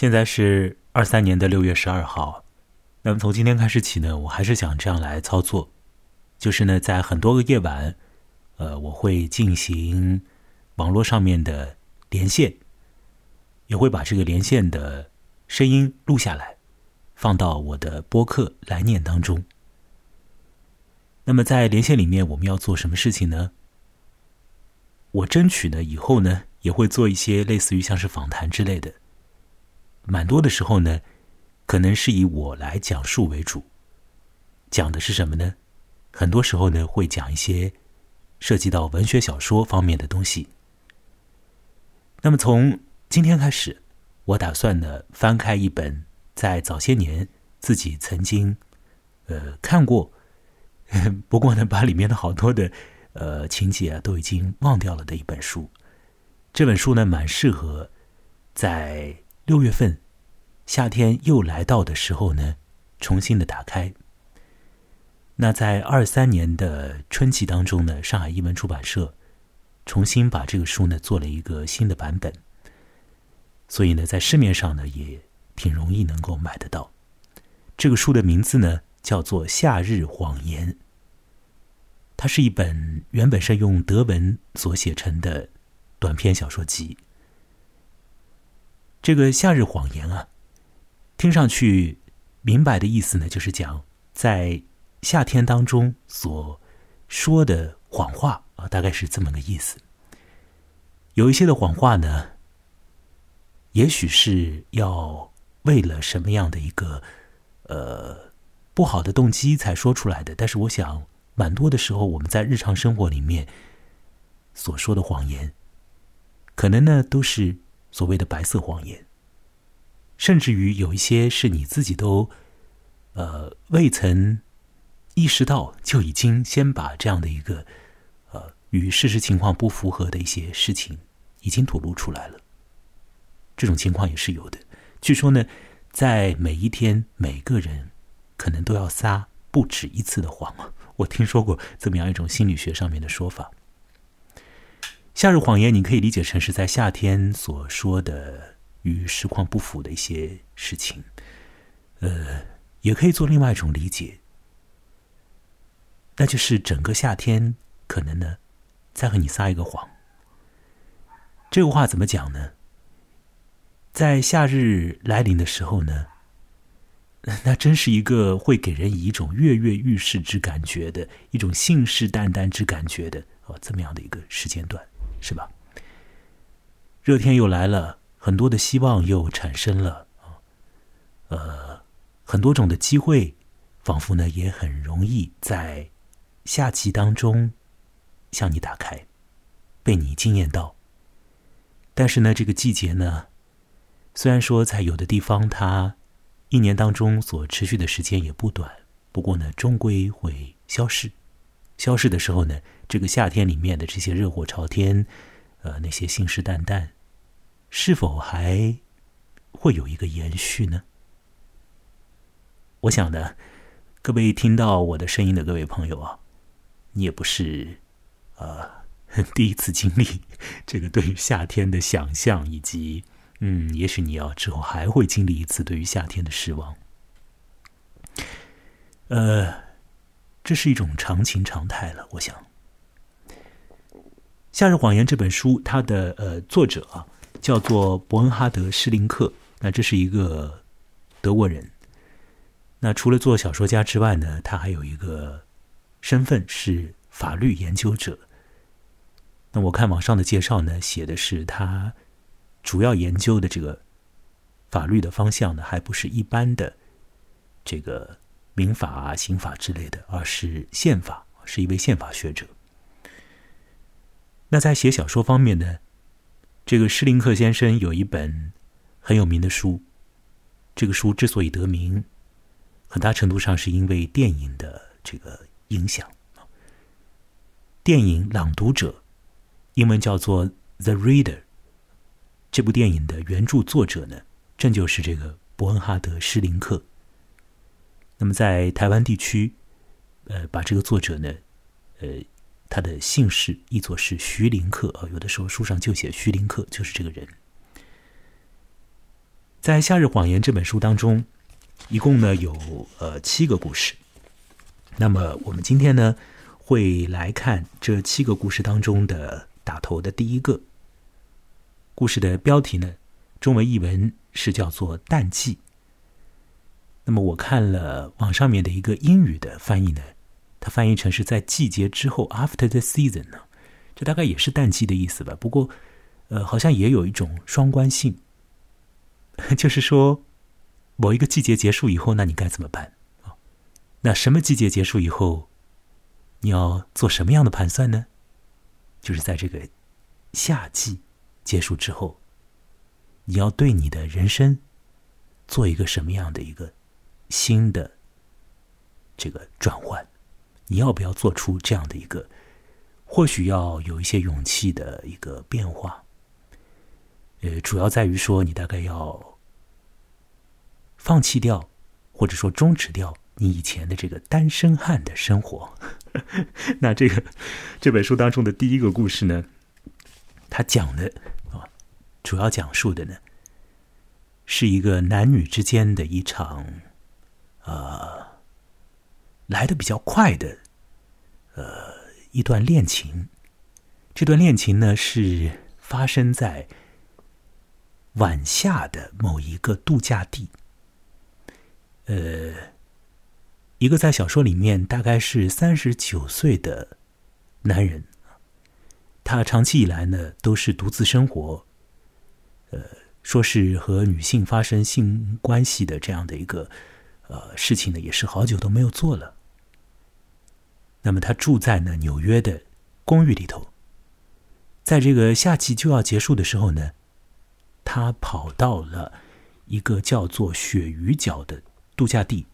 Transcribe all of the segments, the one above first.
现在是二三年的六月十二号，那么从今天开始起呢，我还是想这样来操作，就是呢，在很多个夜晚，呃，我会进行网络上面的连线，也会把这个连线的声音录下来，放到我的播客来念当中。那么在连线里面，我们要做什么事情呢？我争取呢，以后呢，也会做一些类似于像是访谈之类的。蛮多的时候呢，可能是以我来讲述为主。讲的是什么呢？很多时候呢，会讲一些涉及到文学小说方面的东西。那么从今天开始，我打算呢，翻开一本在早些年自己曾经呃看过，不过呢，把里面的好多的呃情节啊都已经忘掉了的一本书。这本书呢，蛮适合在。六月份，夏天又来到的时候呢，重新的打开。那在二三年的春季当中呢，上海译文出版社重新把这个书呢做了一个新的版本，所以呢，在市面上呢也挺容易能够买得到。这个书的名字呢叫做《夏日谎言》，它是一本原本是用德文所写成的短篇小说集。这个夏日谎言啊，听上去明白的意思呢，就是讲在夏天当中所说的谎话啊，大概是这么个意思。有一些的谎话呢，也许是要为了什么样的一个呃不好的动机才说出来的，但是我想，蛮多的时候我们在日常生活里面所说的谎言，可能呢都是。所谓的白色谎言，甚至于有一些是你自己都，呃，未曾意识到，就已经先把这样的一个，呃，与事实情况不符合的一些事情，已经吐露出来了。这种情况也是有的。据说呢，在每一天，每个人可能都要撒不止一次的谎。我听说过这么样一种心理学上面的说法。夏日谎言，你可以理解成是在夏天所说的与实况不符的一些事情，呃，也可以做另外一种理解，那就是整个夏天可能呢，在和你撒一个谎。这个话怎么讲呢？在夏日来临的时候呢，那真是一个会给人以一种跃跃欲试之感觉的一种信誓旦旦之感觉的哦，这么样的一个时间段。是吧？热天又来了，很多的希望又产生了，呃，很多种的机会，仿佛呢也很容易在夏季当中向你打开，被你惊艳到。但是呢，这个季节呢，虽然说在有的地方它一年当中所持续的时间也不短，不过呢，终归会消逝。消逝的时候呢？这个夏天里面的这些热火朝天，呃，那些信誓旦旦，是否还会有一个延续呢？我想呢，各位听到我的声音的各位朋友啊，你也不是呃 第一次经历 这个对于夏天的想象，以及嗯，也许你要之后还会经历一次对于夏天的失望。呃，这是一种常情常态了，我想。《夏日谎言》这本书，它的呃作者啊叫做伯恩哈德·施林克，那这是一个德国人。那除了做小说家之外呢，他还有一个身份是法律研究者。那我看网上的介绍呢，写的是他主要研究的这个法律的方向呢，还不是一般的这个民法啊、刑法之类的，而是宪法，是一位宪法学者。那在写小说方面呢，这个施林克先生有一本很有名的书。这个书之所以得名，很大程度上是因为电影的这个影响。电影《朗读者》，英文叫做《The Reader》。这部电影的原著作者呢，正就是这个伯恩哈德·施林克。那么在台湾地区，呃，把这个作者呢，呃。他的姓氏译作是徐林克啊，有的时候书上就写徐林克，就是这个人。在《夏日谎言》这本书当中，一共呢有呃七个故事。那么我们今天呢会来看这七个故事当中的打头的第一个故事的标题呢，中文译文是叫做“淡季”。那么我看了网上面的一个英语的翻译呢，它翻译成是在季节之后 （after the season） 呢，这大概也是淡季的意思吧。不过，呃，好像也有一种双关性，就是说，某一个季节结束以后，那你该怎么办啊？那什么季节结束以后，你要做什么样的盘算呢？就是在这个夏季结束之后，你要对你的人生做一个什么样的一个？新的这个转换，你要不要做出这样的一个，或许要有一些勇气的一个变化？呃，主要在于说，你大概要放弃掉，或者说终止掉你以前的这个单身汉的生活。那这个这本书当中的第一个故事呢，他讲的啊，主要讲述的呢，是一个男女之间的一场。呃，来的比较快的，呃，一段恋情。这段恋情呢，是发生在晚夏的某一个度假地。呃，一个在小说里面大概是三十九岁的男人，他长期以来呢都是独自生活，呃，说是和女性发生性关系的这样的一个。呃，事情呢也是好久都没有做了。那么他住在呢纽约的公寓里头，在这个夏季就要结束的时候呢，他跑到了一个叫做鳕鱼角的度假地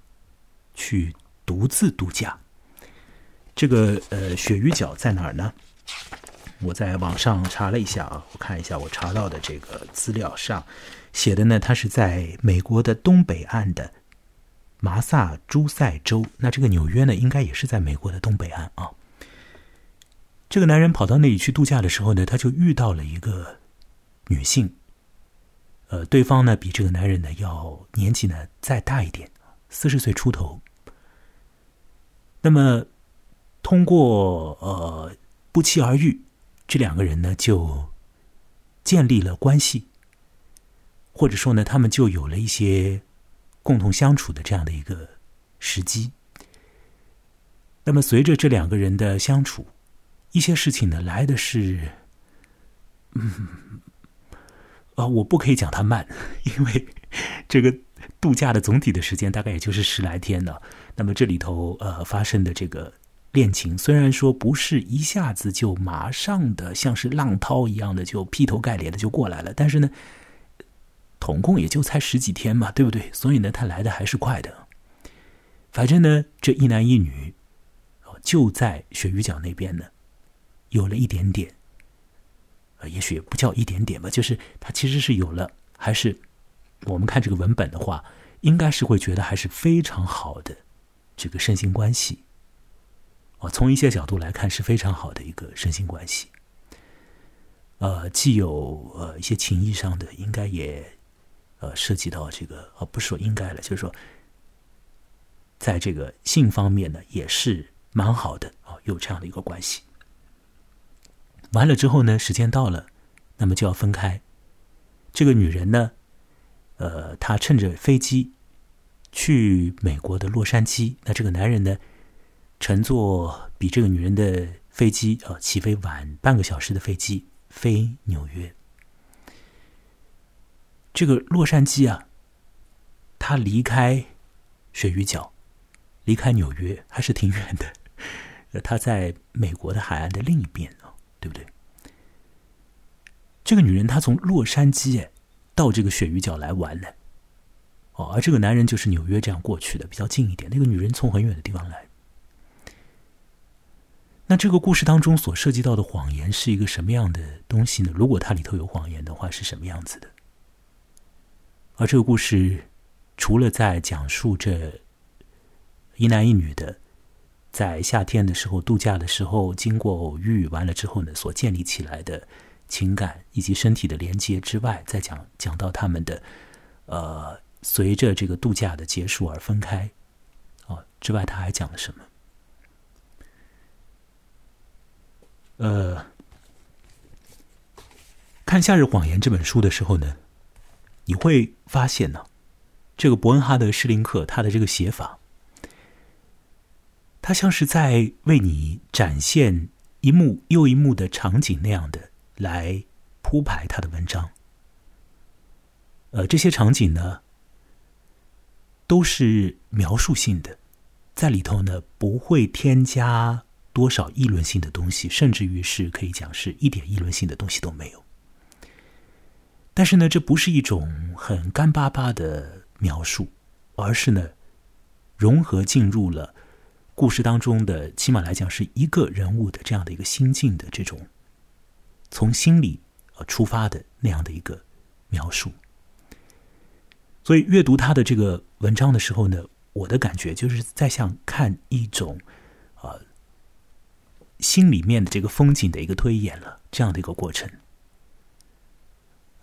去独自度假。这个呃鳕鱼角在哪儿呢？我在网上查了一下啊，我看一下我查到的这个资料上写的呢，它是在美国的东北岸的。马萨诸塞州，那这个纽约呢，应该也是在美国的东北岸啊。这个男人跑到那里去度假的时候呢，他就遇到了一个女性，呃，对方呢比这个男人呢要年纪呢再大一点，四十岁出头。那么通过呃不期而遇，这两个人呢就建立了关系，或者说呢，他们就有了一些。共同相处的这样的一个时机，那么随着这两个人的相处，一些事情呢来的是，嗯，啊，我不可以讲它慢，因为 这个度假的总体的时间大概也就是十来天呢。那么这里头呃发生的这个恋情，虽然说不是一下子就马上的像是浪涛一样的就劈头盖脸的就过来了，但是呢。总共也就才十几天嘛，对不对？所以呢，他来的还是快的。反正呢，这一男一女，就在鳕鱼角那边呢，有了一点点，呃，也许不叫一点点吧，就是他其实是有了，还是我们看这个文本的话，应该是会觉得还是非常好的这个身心关系。哦，从一些角度来看是非常好的一个身心关系。呃，既有呃一些情谊上的，应该也。呃，涉及到这个，呃，不是说应该了，就是说，在这个性方面呢，也是蛮好的啊，有这样的一个关系。完了之后呢，时间到了，那么就要分开。这个女人呢，呃，她乘着飞机去美国的洛杉矶，那这个男人呢，乘坐比这个女人的飞机啊起飞晚半个小时的飞机飞纽约。这个洛杉矶啊，他离开鳕鱼角，离开纽约还是挺远的。呃，他在美国的海岸的另一边哦，对不对？这个女人她从洛杉矶到这个鳕鱼角来玩呢，哦，而这个男人就是纽约这样过去的，比较近一点。那个女人从很远的地方来。那这个故事当中所涉及到的谎言是一个什么样的东西呢？如果它里头有谎言的话，是什么样子的？而这个故事，除了在讲述着一男一女的在夏天的时候度假的时候，经过偶遇完了之后呢，所建立起来的情感以及身体的连接之外，再讲讲到他们的呃，随着这个度假的结束而分开。哦，之外他还讲了什么？呃，看《夏日谎言》这本书的时候呢，你会发现呢，这个伯恩哈德·施林克他的这个写法，他像是在为你展现一幕又一幕的场景那样的来铺排他的文章。呃，这些场景呢，都是描述性的，在里头呢不会添加多少议论性的东西，甚至于是可以讲是一点议论性的东西都没有。但是呢，这不是一种很干巴巴的描述，而是呢融合进入了故事当中的，起码来讲是一个人物的这样的一个心境的这种从心里呃出发的那样的一个描述。所以阅读他的这个文章的时候呢，我的感觉就是在像看一种，呃，心里面的这个风景的一个推演了这样的一个过程。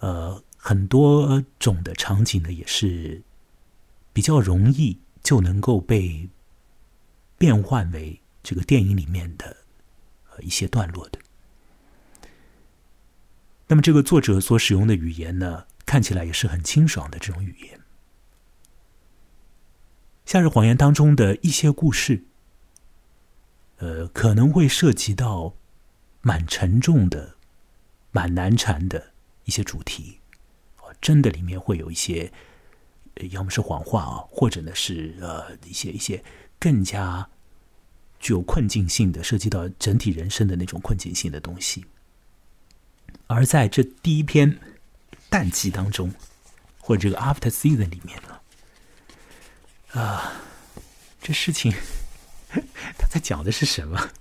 呃，很多种的场景呢，也是比较容易就能够被变换为这个电影里面的呃一些段落的。那么，这个作者所使用的语言呢？看起来也是很清爽的这种语言。《夏日谎言》当中的一些故事，呃，可能会涉及到蛮沉重的、蛮难缠的一些主题，真的里面会有一些，要么是谎话啊，或者呢是呃一些一些更加具有困境性的，涉及到整体人生的那种困境性的东西。而在这第一篇。淡季当中，或者这个 after season 里面呢，啊，这事情 他在讲的是什么？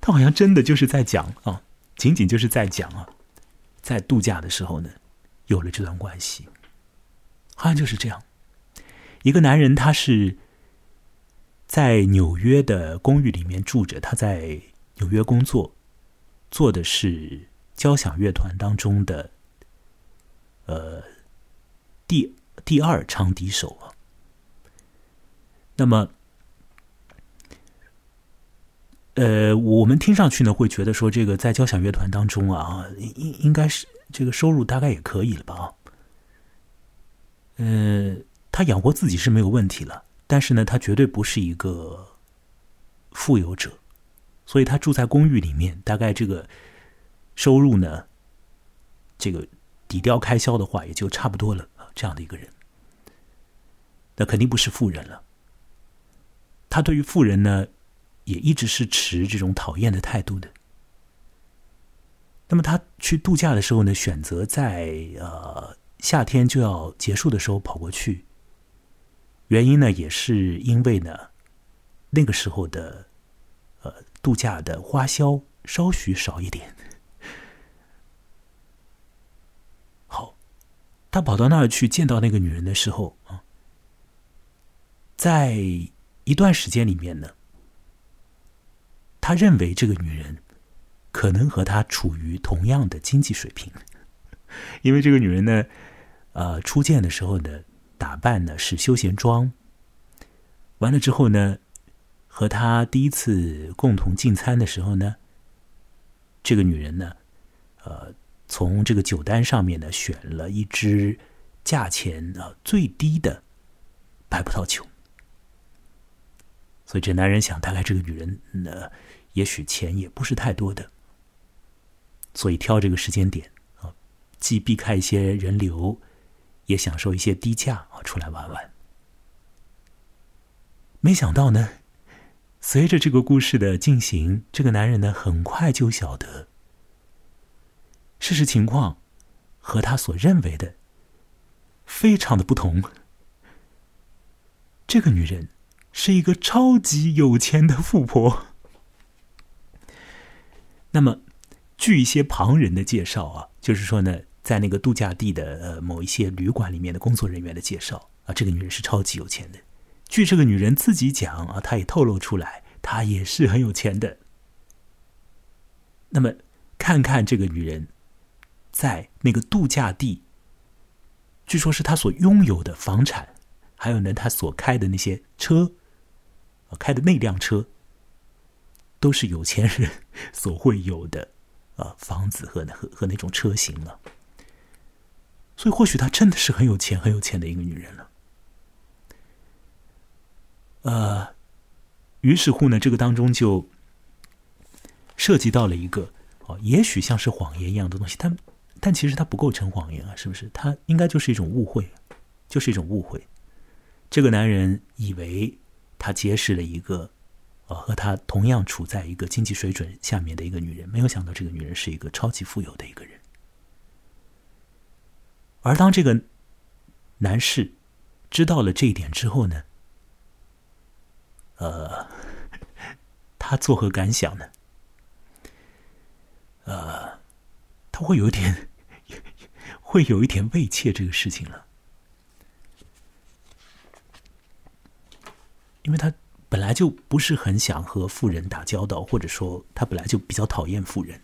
他好像真的就是在讲啊，仅仅就是在讲啊，在度假的时候呢，有了这段关系，好像就是这样。一个男人，他是在纽约的公寓里面住着，他在纽约工作，做的是交响乐团当中的。呃，第第二长笛手啊，那么，呃，我们听上去呢，会觉得说，这个在交响乐团当中啊，应应该是这个收入大概也可以了吧？啊，呃，他养活自己是没有问题了，但是呢，他绝对不是一个富有者，所以他住在公寓里面，大概这个收入呢，这个。抵掉开销的话，也就差不多了。这样的一个人，那肯定不是富人了。他对于富人呢，也一直是持这种讨厌的态度的。那么他去度假的时候呢，选择在呃夏天就要结束的时候跑过去，原因呢，也是因为呢，那个时候的呃度假的花销稍许少一点。好他跑到那儿去见到那个女人的时候啊，在一段时间里面呢，他认为这个女人可能和他处于同样的经济水平，因为这个女人呢，呃，初见的时候呢，打扮呢是休闲装，完了之后呢，和他第一次共同进餐的时候呢，这个女人呢，呃。从这个酒单上面呢，选了一支价钱啊最低的白葡萄酒，所以这男人想，大概这个女人呢，也许钱也不是太多的，所以挑这个时间点啊，既避开一些人流，也享受一些低价啊，出来玩玩。没想到呢，随着这个故事的进行，这个男人呢，很快就晓得。事实情况和他所认为的非常的不同。这个女人是一个超级有钱的富婆。那么，据一些旁人的介绍啊，就是说呢，在那个度假地的呃某一些旅馆里面的工作人员的介绍啊，这个女人是超级有钱的。据这个女人自己讲啊，她也透露出来，她也是很有钱的。那么，看看这个女人。在那个度假地据说是她所拥有的房产，还有呢她所开的那些车，开的那辆车，都是有钱人所会有的啊房子和和和那种车型了。所以或许她真的是很有钱很有钱的一个女人了。呃，于是乎呢，这个当中就涉及到了一个哦，也许像是谎言一样的东西，但但其实它不构成谎言啊，是不是？它应该就是一种误会，就是一种误会。这个男人以为他结识了一个呃和他同样处在一个经济水准下面的一个女人，没有想到这个女人是一个超级富有的一个人。而当这个男士知道了这一点之后呢？呃，他作何感想呢？呃，他会有一点，会有一点畏怯这个事情了，因为他本来就不是很想和富人打交道，或者说他本来就比较讨厌富人，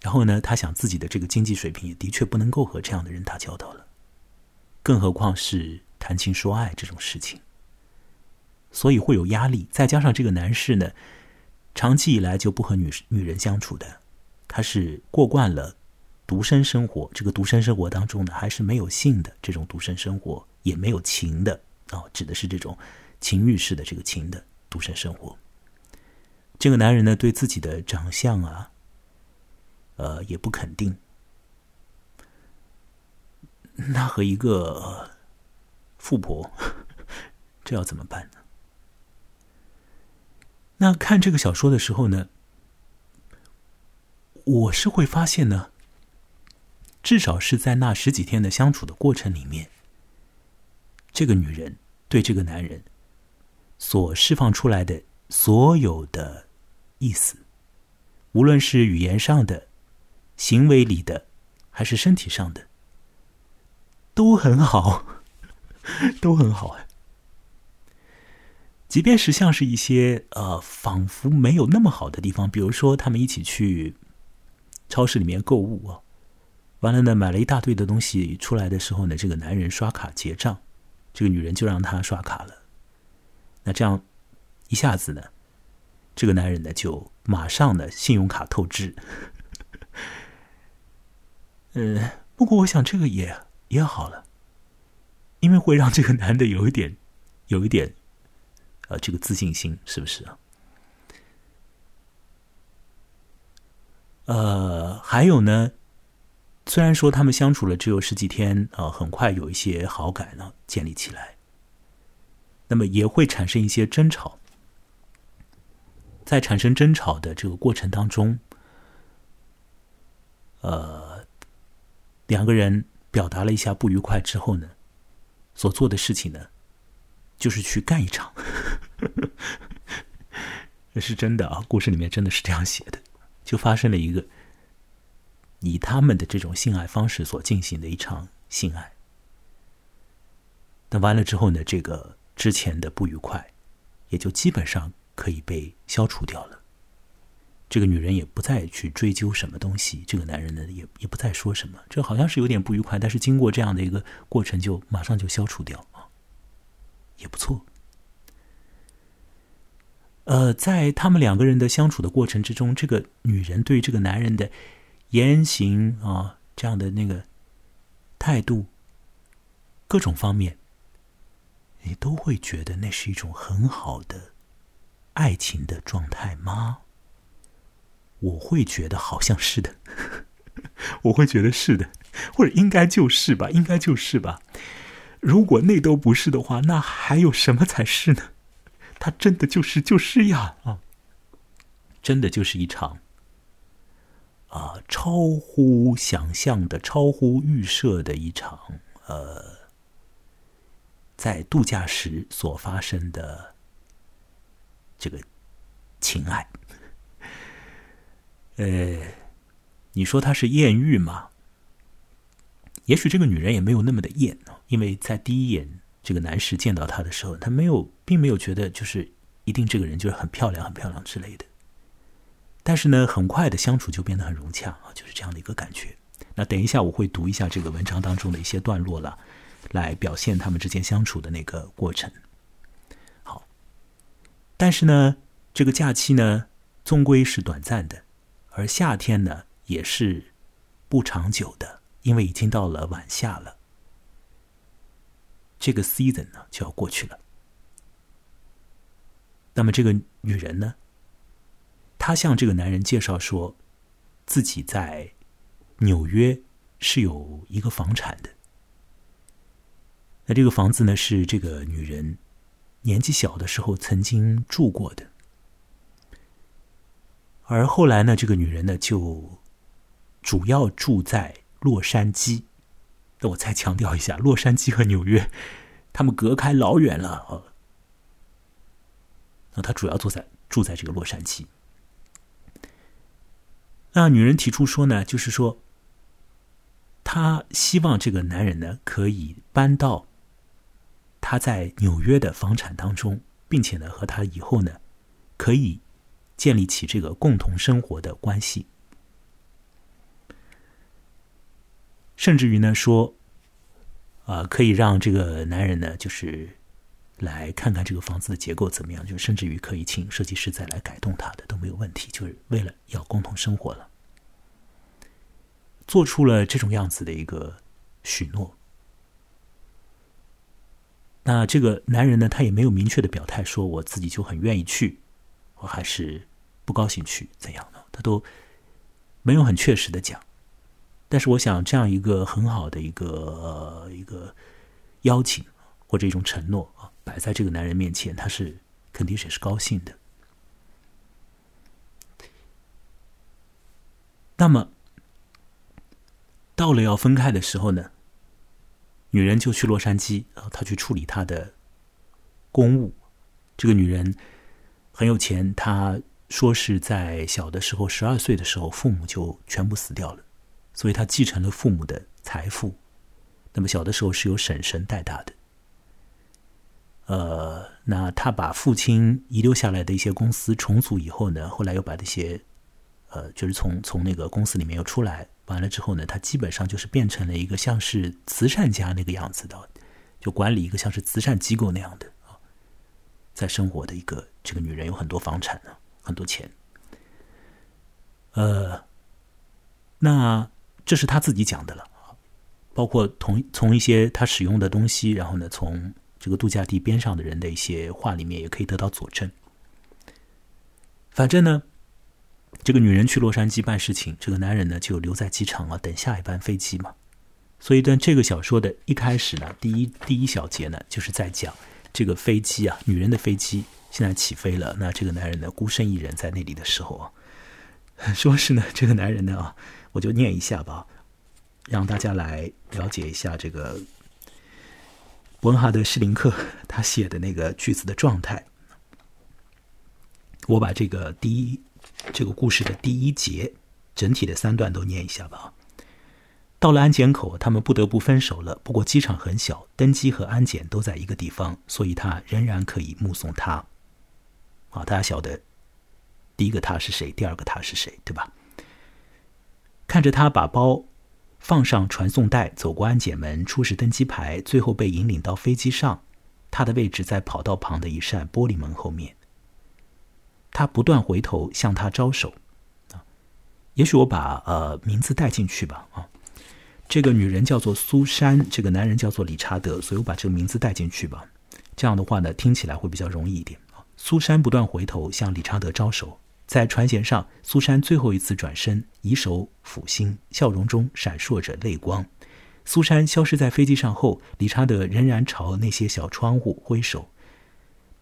然后呢，他想自己的这个经济水平也的确不能够和这样的人打交道了，更何况是谈情说爱这种事情。所以会有压力，再加上这个男士呢，长期以来就不和女女人相处的，他是过惯了独身生活。这个独身生活当中呢，还是没有性的这种独身生活，也没有情的啊，指的是这种情欲式的这个情的独身生活。这个男人呢，对自己的长相啊，呃，也不肯定。那和一个富婆，这要怎么办呢？那看这个小说的时候呢，我是会发现呢，至少是在那十几天的相处的过程里面，这个女人对这个男人所释放出来的所有的意思，无论是语言上的、行为里的，还是身体上的，都很好，都很好哎。即便是像是一些呃，仿佛没有那么好的地方，比如说他们一起去超市里面购物啊，完了呢，买了一大堆的东西出来的时候呢，这个男人刷卡结账，这个女人就让他刷卡了。那这样一下子呢，这个男人呢就马上呢信用卡透支。嗯，不过我想这个也也好了，因为会让这个男的有一点，有一点。呃，这个自信心是不是啊？呃，还有呢，虽然说他们相处了只有十几天，啊，很快有一些好感呢建立起来，那么也会产生一些争吵。在产生争吵的这个过程当中，呃，两个人表达了一下不愉快之后呢，所做的事情呢。就是去干一场，这 是真的啊！故事里面真的是这样写的，就发生了一个以他们的这种性爱方式所进行的一场性爱。那完了之后呢，这个之前的不愉快也就基本上可以被消除掉了。这个女人也不再去追究什么东西，这个男人呢也也不再说什么。这好像是有点不愉快，但是经过这样的一个过程，就马上就消除掉啊。也不错。呃，在他们两个人的相处的过程之中，这个女人对这个男人的言行啊，这样的那个态度，各种方面，你都会觉得那是一种很好的爱情的状态吗？我会觉得好像是的，我会觉得是的，或者应该就是吧，应该就是吧。如果那都不是的话，那还有什么才是呢？他真的就是就是呀啊！真的就是一场啊，超乎想象的、超乎预设的一场呃，在度假时所发生的这个情爱。呃，你说他是艳遇吗？也许这个女人也没有那么的艳，因为在第一眼这个男士见到她的时候，他没有，并没有觉得就是一定这个人就是很漂亮、很漂亮之类的。但是呢，很快的相处就变得很融洽啊，就是这样的一个感觉。那等一下我会读一下这个文章当中的一些段落了。来表现他们之间相处的那个过程。好，但是呢，这个假期呢，终归是短暂的，而夏天呢，也是不长久的，因为已经到了晚夏了，这个 season 呢就要过去了。那么这个女人呢，她向这个男人介绍说，自己在纽约是有一个房产的。那这个房子呢，是这个女人年纪小的时候曾经住过的，而后来呢，这个女人呢就主要住在洛杉矶。那我再强调一下，洛杉矶和纽约，他们隔开老远了啊。那她主要住在住在这个洛杉矶。那女人提出说呢，就是说，她希望这个男人呢可以搬到。他在纽约的房产当中，并且呢，和他以后呢，可以建立起这个共同生活的关系，甚至于呢说，啊，可以让这个男人呢，就是来看看这个房子的结构怎么样，就甚至于可以请设计师再来改动它的都没有问题，就是为了要共同生活了，做出了这种样子的一个许诺。那这个男人呢，他也没有明确的表态说我自己就很愿意去，我还是不高兴去怎样的，他都没有很确实的讲。但是我想，这样一个很好的一个一个邀请或者一种承诺啊，摆在这个男人面前，他是肯定也是高兴的。那么到了要分开的时候呢？女人就去洛杉矶啊，她去处理她的公务。这个女人很有钱，她说是在小的时候，十二岁的时候，父母就全部死掉了，所以她继承了父母的财富。那么小的时候是由婶婶带大的。呃，那她把父亲遗留下来的一些公司重组以后呢，后来又把这些，呃，就是从从那个公司里面又出来。完了之后呢，他基本上就是变成了一个像是慈善家那个样子的，就管理一个像是慈善机构那样的啊，在生活的一个这个女人有很多房产呢，很多钱。呃，那这是他自己讲的了包括同从一些他使用的东西，然后呢，从这个度假地边上的人的一些话里面也可以得到佐证。反正呢。这个女人去洛杉矶办事情，这个男人呢就留在机场啊，等下一班飞机嘛。所以，但这个小说的一开始呢，第一第一小节呢，就是在讲这个飞机啊，女人的飞机现在起飞了。那这个男人呢，孤身一人在那里的时候啊，说是呢，这个男人呢啊，我就念一下吧，让大家来了解一下这个伯恩哈德·施林克 他写的那个句子的状态。我把这个第一。这个故事的第一节，整体的三段都念一下吧。到了安检口，他们不得不分手了。不过机场很小，登机和安检都在一个地方，所以他仍然可以目送他。啊，大家晓得第一个他是谁，第二个他是谁，对吧？看着他把包放上传送带，走过安检门，出示登机牌，最后被引领到飞机上。他的位置在跑道旁的一扇玻璃门后面。他不断回头向他招手，啊，也许我把呃名字带进去吧，啊，这个女人叫做苏珊，这个男人叫做理查德，所以我把这个名字带进去吧。这样的话呢，听起来会比较容易一点。啊苏珊不断回头向理查德招手，在船舷上，苏珊最后一次转身，以手抚心，笑容中闪烁着泪光。苏珊消失在飞机上后，理查德仍然朝那些小窗户挥手。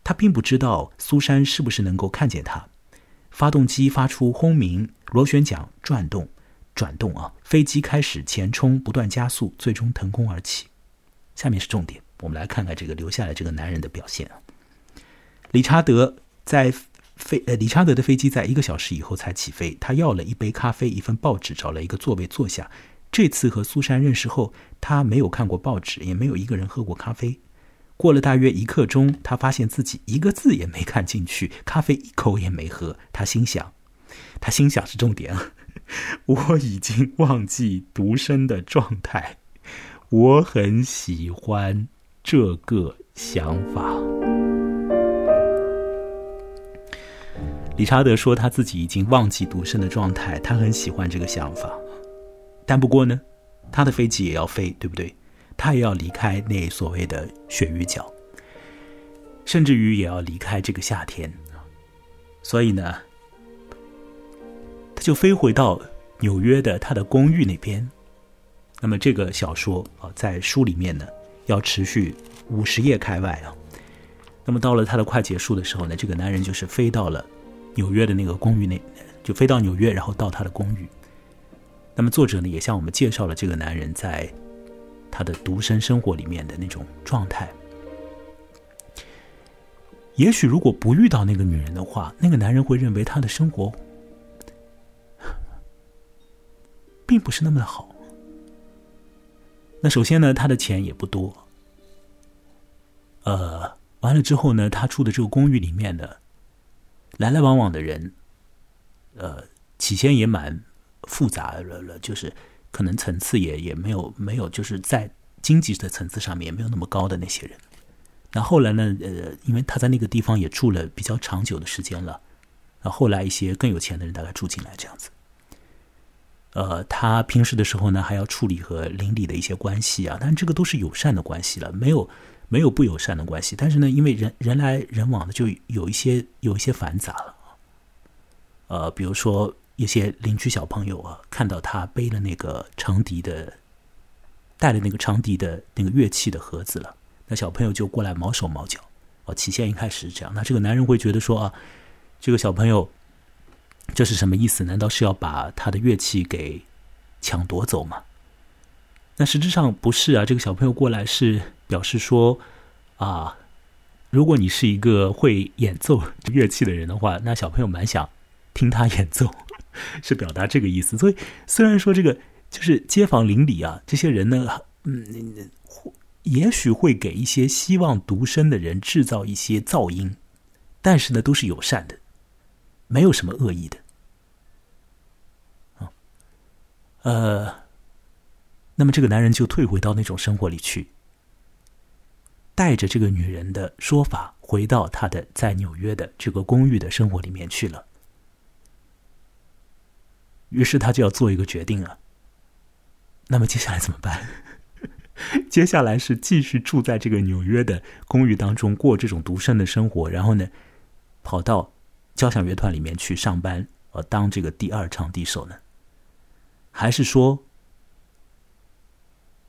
他并不知道苏珊是不是能够看见他。发动机发出轰鸣，螺旋桨转动，转动啊！飞机开始前冲，不断加速，最终腾空而起。下面是重点，我们来看看这个留下来这个男人的表现啊。理查德在飞呃，理查德的飞机在一个小时以后才起飞。他要了一杯咖啡，一份报纸，找了一个座位坐下。这次和苏珊认识后，他没有看过报纸，也没有一个人喝过咖啡。过了大约一刻钟，他发现自己一个字也没看进去，咖啡一口也没喝。他心想，他心想是重点啊，我已经忘记独身的状态，我很喜欢这个想法。理查德说他自己已经忘记独身的状态，他很喜欢这个想法。但不过呢，他的飞机也要飞，对不对？他也要离开那所谓的鳕鱼角，甚至于也要离开这个夏天。所以呢，他就飞回到纽约的他的公寓那边。那么这个小说啊，在书里面呢，要持续五十页开外啊。那么到了他的快结束的时候呢，这个男人就是飞到了。纽约的那个公寓内，就飞到纽约，然后到他的公寓。那么作者呢，也向我们介绍了这个男人在他的独身生活里面的那种状态。也许如果不遇到那个女人的话，那个男人会认为他的生活并不是那么的好。那首先呢，他的钱也不多。呃，完了之后呢，他住的这个公寓里面呢。来来往往的人，呃，起先也蛮复杂的了，就是可能层次也也没有没有，就是在经济的层次上面也没有那么高的那些人。那后来呢，呃，因为他在那个地方也住了比较长久的时间了，那后来一些更有钱的人大概住进来这样子。呃，他平时的时候呢，还要处理和邻里的一些关系啊，但这个都是友善的关系了，没有。没有不友善的关系，但是呢，因为人人来人往的，就有一些有一些繁杂了。呃，比如说一些邻居小朋友啊，看到他背了那个长笛的，带了那个长笛的那个乐器的盒子了，那小朋友就过来毛手毛脚。哦，起先一开始是这样，那这个男人会觉得说啊，这个小朋友这是什么意思？难道是要把他的乐器给抢夺走吗？那实质上不是啊，这个小朋友过来是。表示说，啊，如果你是一个会演奏乐器的人的话，那小朋友蛮想听他演奏，是表达这个意思。所以虽然说这个就是街坊邻里啊，这些人呢，嗯，也许会给一些希望独身的人制造一些噪音，但是呢，都是友善的，没有什么恶意的。啊，呃，那么这个男人就退回到那种生活里去。带着这个女人的说法，回到他的在纽约的这个公寓的生活里面去了。于是他就要做一个决定了。那么接下来怎么办？接下来是继续住在这个纽约的公寓当中，过这种独身的生活，然后呢，跑到交响乐团里面去上班，呃，当这个第二场地手呢？还是说，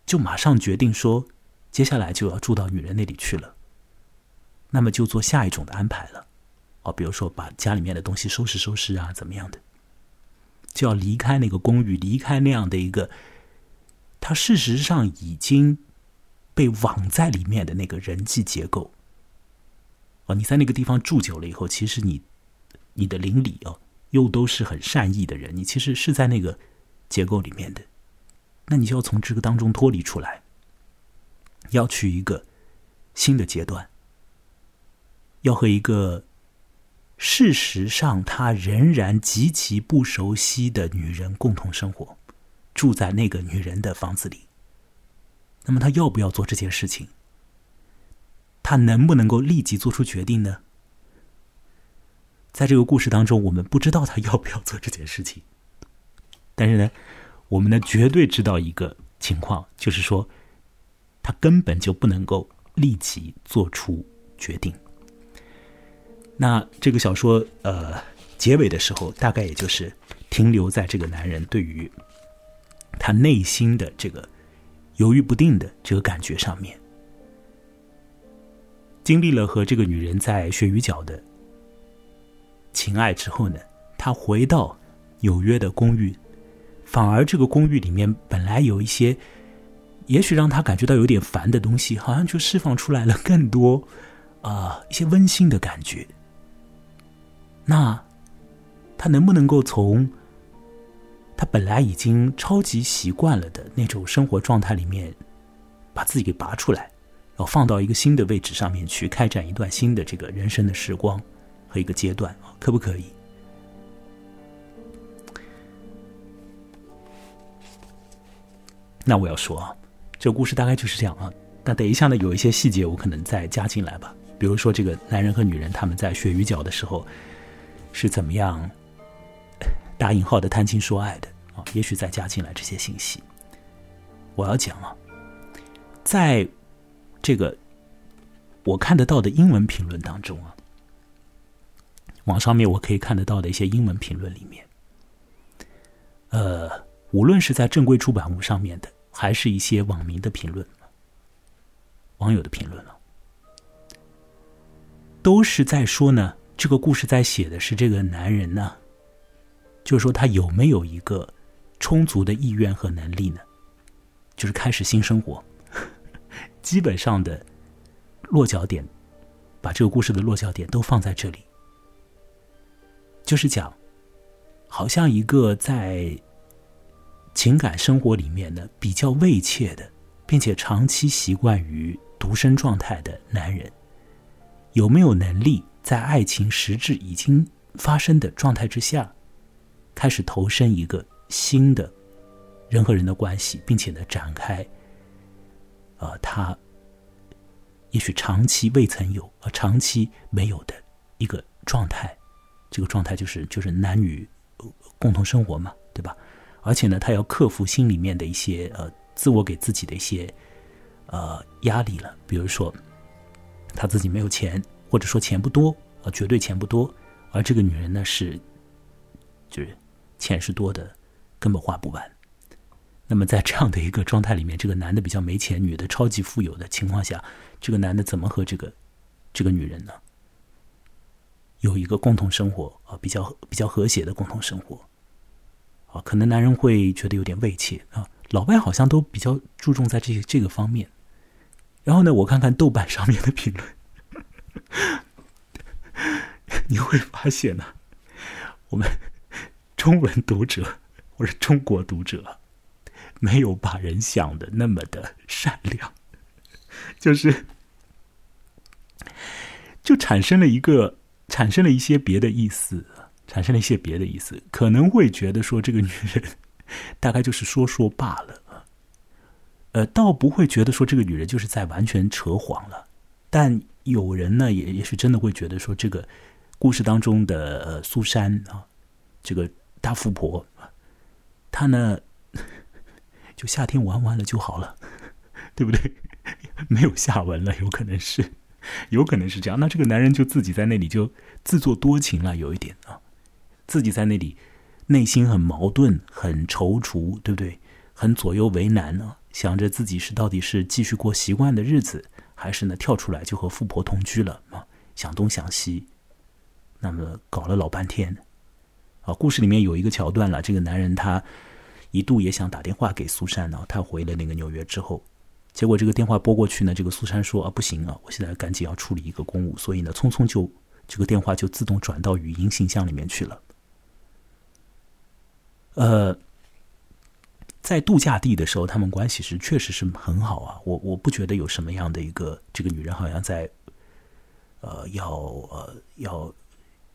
就马上决定说？接下来就要住到女人那里去了，那么就做下一种的安排了，哦，比如说把家里面的东西收拾收拾啊，怎么样的，就要离开那个公寓，离开那样的一个，他事实上已经被网在里面的那个人际结构。哦，你在那个地方住久了以后，其实你你的邻里哦，又都是很善意的人，你其实是在那个结构里面的，那你就要从这个当中脱离出来。要去一个新的阶段，要和一个事实上他仍然极其不熟悉的女人共同生活，住在那个女人的房子里。那么他要不要做这件事情？他能不能够立即做出决定呢？在这个故事当中，我们不知道他要不要做这件事情，但是呢，我们呢绝对知道一个情况，就是说。他根本就不能够立即做出决定。那这个小说呃结尾的时候，大概也就是停留在这个男人对于他内心的这个犹豫不定的这个感觉上面。经历了和这个女人在雪鱼角的情爱之后呢，他回到纽约的公寓，反而这个公寓里面本来有一些。也许让他感觉到有点烦的东西，好像就释放出来了更多，啊，一些温馨的感觉。那他能不能够从他本来已经超级习惯了的那种生活状态里面，把自己给拔出来，然后放到一个新的位置上面去开展一段新的这个人生的时光和一个阶段可不可以？那我要说啊。这个故事大概就是这样啊。那等一下呢，有一些细节我可能再加进来吧。比如说，这个男人和女人他们在学鱼饺的时候是怎么样 打引号的谈情说爱的啊？也许再加进来这些信息。我要讲啊，在这个我看得到的英文评论当中啊，网上面我可以看得到的一些英文评论里面，呃，无论是在正规出版物上面的，还是一些网民的评论、网友的评论了。都是在说呢，这个故事在写的是这个男人呢，就是说他有没有一个充足的意愿和能力呢？就是开始新生活。基本上的落脚点，把这个故事的落脚点都放在这里，就是讲，好像一个在情感生活里面呢比较畏怯的，并且长期习惯于独身状态的男人。有没有能力在爱情实质已经发生的状态之下，开始投身一个新的人和人的关系，并且呢展开，呃，他也许长期未曾有呃长期没有的一个状态，这个状态就是就是男女共同生活嘛，对吧？而且呢，他要克服心里面的一些呃自我给自己的一些呃压力了，比如说。他自己没有钱，或者说钱不多啊，绝对钱不多。而这个女人呢，是就是钱是多的，根本花不完。那么在这样的一个状态里面，这个男的比较没钱，女的超级富有的情况下，这个男的怎么和这个这个女人呢有一个共同生活啊？比较比较和谐的共同生活啊？可能男人会觉得有点畏怯啊。老外好像都比较注重在这这个方面。然后呢，我看看豆瓣上面的评论，你会发现呢，我们中文读者或者中国读者没有把人想的那么的善良，就是就产生了一个产生了一些别的意思，产生了一些别的意思，可能会觉得说这个女人大概就是说说罢了。呃，倒不会觉得说这个女人就是在完全扯谎了，但有人呢，也也是真的会觉得说这个故事当中的苏珊啊，这个大富婆，她呢 就夏天玩完了就好了，对不对？没有下文了，有可能是，有可能是这样。那这个男人就自己在那里就自作多情了，有一点啊，自己在那里内心很矛盾，很踌躇，对不对？很左右为难呢。想着自己是到底是继续过习惯的日子，还是呢跳出来就和富婆同居了啊？想东想西，那么搞了老半天。啊，故事里面有一个桥段了，这个男人他一度也想打电话给苏珊呢。他回了那个纽约之后，结果这个电话拨过去呢，这个苏珊说啊不行啊，我现在赶紧要处理一个公务，所以呢匆匆就这个电话就自动转到语音信箱里面去了。呃。在度假地的时候，他们关系是确实是很好啊。我我不觉得有什么样的一个这个女人好像在，呃，要呃要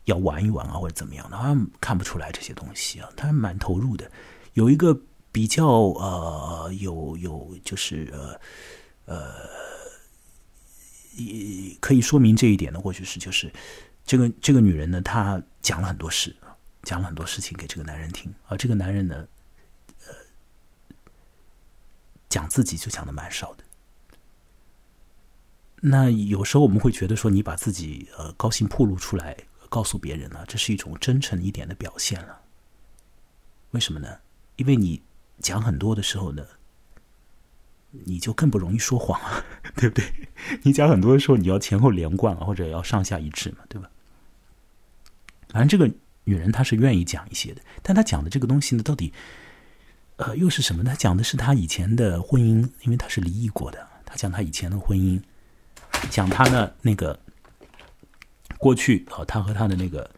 要玩一玩啊，或者怎么样的，好像看不出来这些东西啊。她蛮投入的。有一个比较呃有有就是呃呃，可以说明这一点的，或许是就是这个这个女人呢，她讲了很多事，讲了很多事情给这个男人听，而这个男人呢。讲自己就讲的蛮少的，那有时候我们会觉得说，你把自己呃高兴暴露出来，告诉别人了，这是一种真诚一点的表现了。为什么呢？因为你讲很多的时候呢，你就更不容易说谎了，对不对？你讲很多的时候，你要前后连贯啊，或者要上下一致嘛，对吧？反正这个女人她是愿意讲一些的，但她讲的这个东西呢，到底？呃，又是什么呢？讲的是他以前的婚姻，因为他是离异过的。他讲他以前的婚姻，讲他的那个过去啊，他和他的那个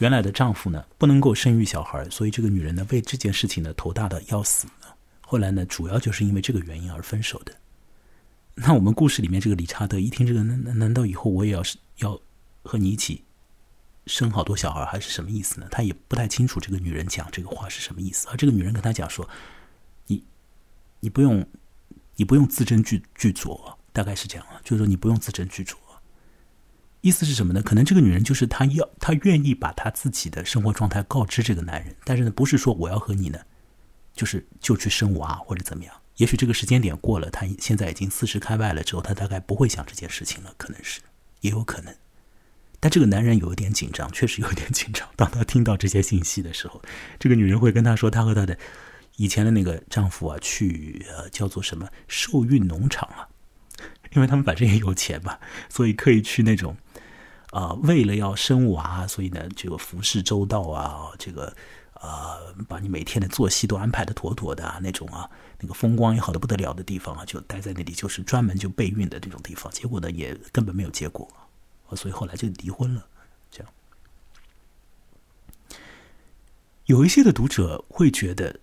原来的丈夫呢，不能够生育小孩，所以这个女人呢，为这件事情呢，头大的要死。后来呢，主要就是因为这个原因而分手的。那我们故事里面这个理查德一听这个，难难道以后我也要是要和你一起？生好多小孩还是什么意思呢？他也不太清楚这个女人讲这个话是什么意思。而这个女人跟他讲说：“你，你不用你不用字斟句句酌，大概是这样啊，就是说你不用字斟句酌。意思是什么呢？可能这个女人就是她要，她愿意把她自己的生活状态告知这个男人，但是呢，不是说我要和你呢，就是就去生娃或者怎么样。也许这个时间点过了，她现在已经四十开外了之后，她大概不会想这件事情了，可能是，也有可能。但这个男人有一点紧张，确实有一点紧张。当他听到这些信息的时候，这个女人会跟他说，她和她的以前的那个丈夫啊，去呃叫做什么受孕农场啊，因为他们反正也有钱嘛，所以可以去那种啊，为了要生娃，所以呢，这个服侍周到啊，这个啊，把你每天的作息都安排的妥妥的啊，那种啊，那个风光也好的不得了的地方啊，就待在那里，就是专门就备孕的这种地方。结果呢，也根本没有结果。所以后来就离婚了，这样。有一些的读者会觉得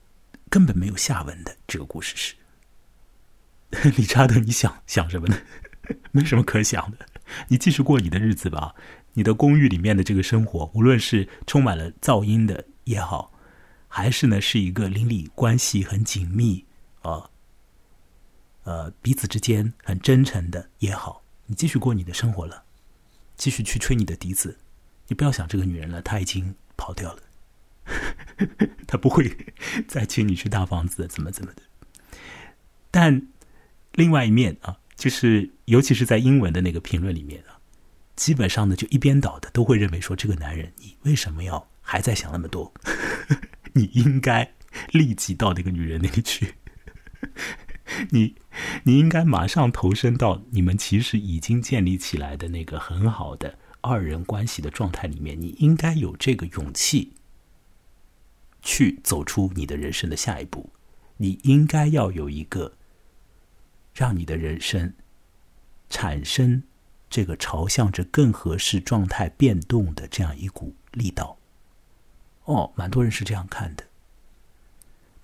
根本没有下文的这个故事是，理查德，你想想什么呢？没什么可想的，你继续过你的日子吧。你的公寓里面的这个生活，无论是充满了噪音的也好，还是呢是一个邻里关系很紧密啊，呃彼此之间很真诚的也好，你继续过你的生活了。继续去吹你的笛子，你不要想这个女人了，她已经跑掉了，她不会再请你去大房子，怎么怎么的。但另外一面啊，就是尤其是在英文的那个评论里面啊，基本上呢就一边倒的都会认为说，这个男人你为什么要还在想那么多？你应该立即到那个女人那里去。你，你应该马上投身到你们其实已经建立起来的那个很好的二人关系的状态里面。你应该有这个勇气，去走出你的人生的下一步。你应该要有一个，让你的人生产生这个朝向着更合适状态变动的这样一股力道。哦，蛮多人是这样看的。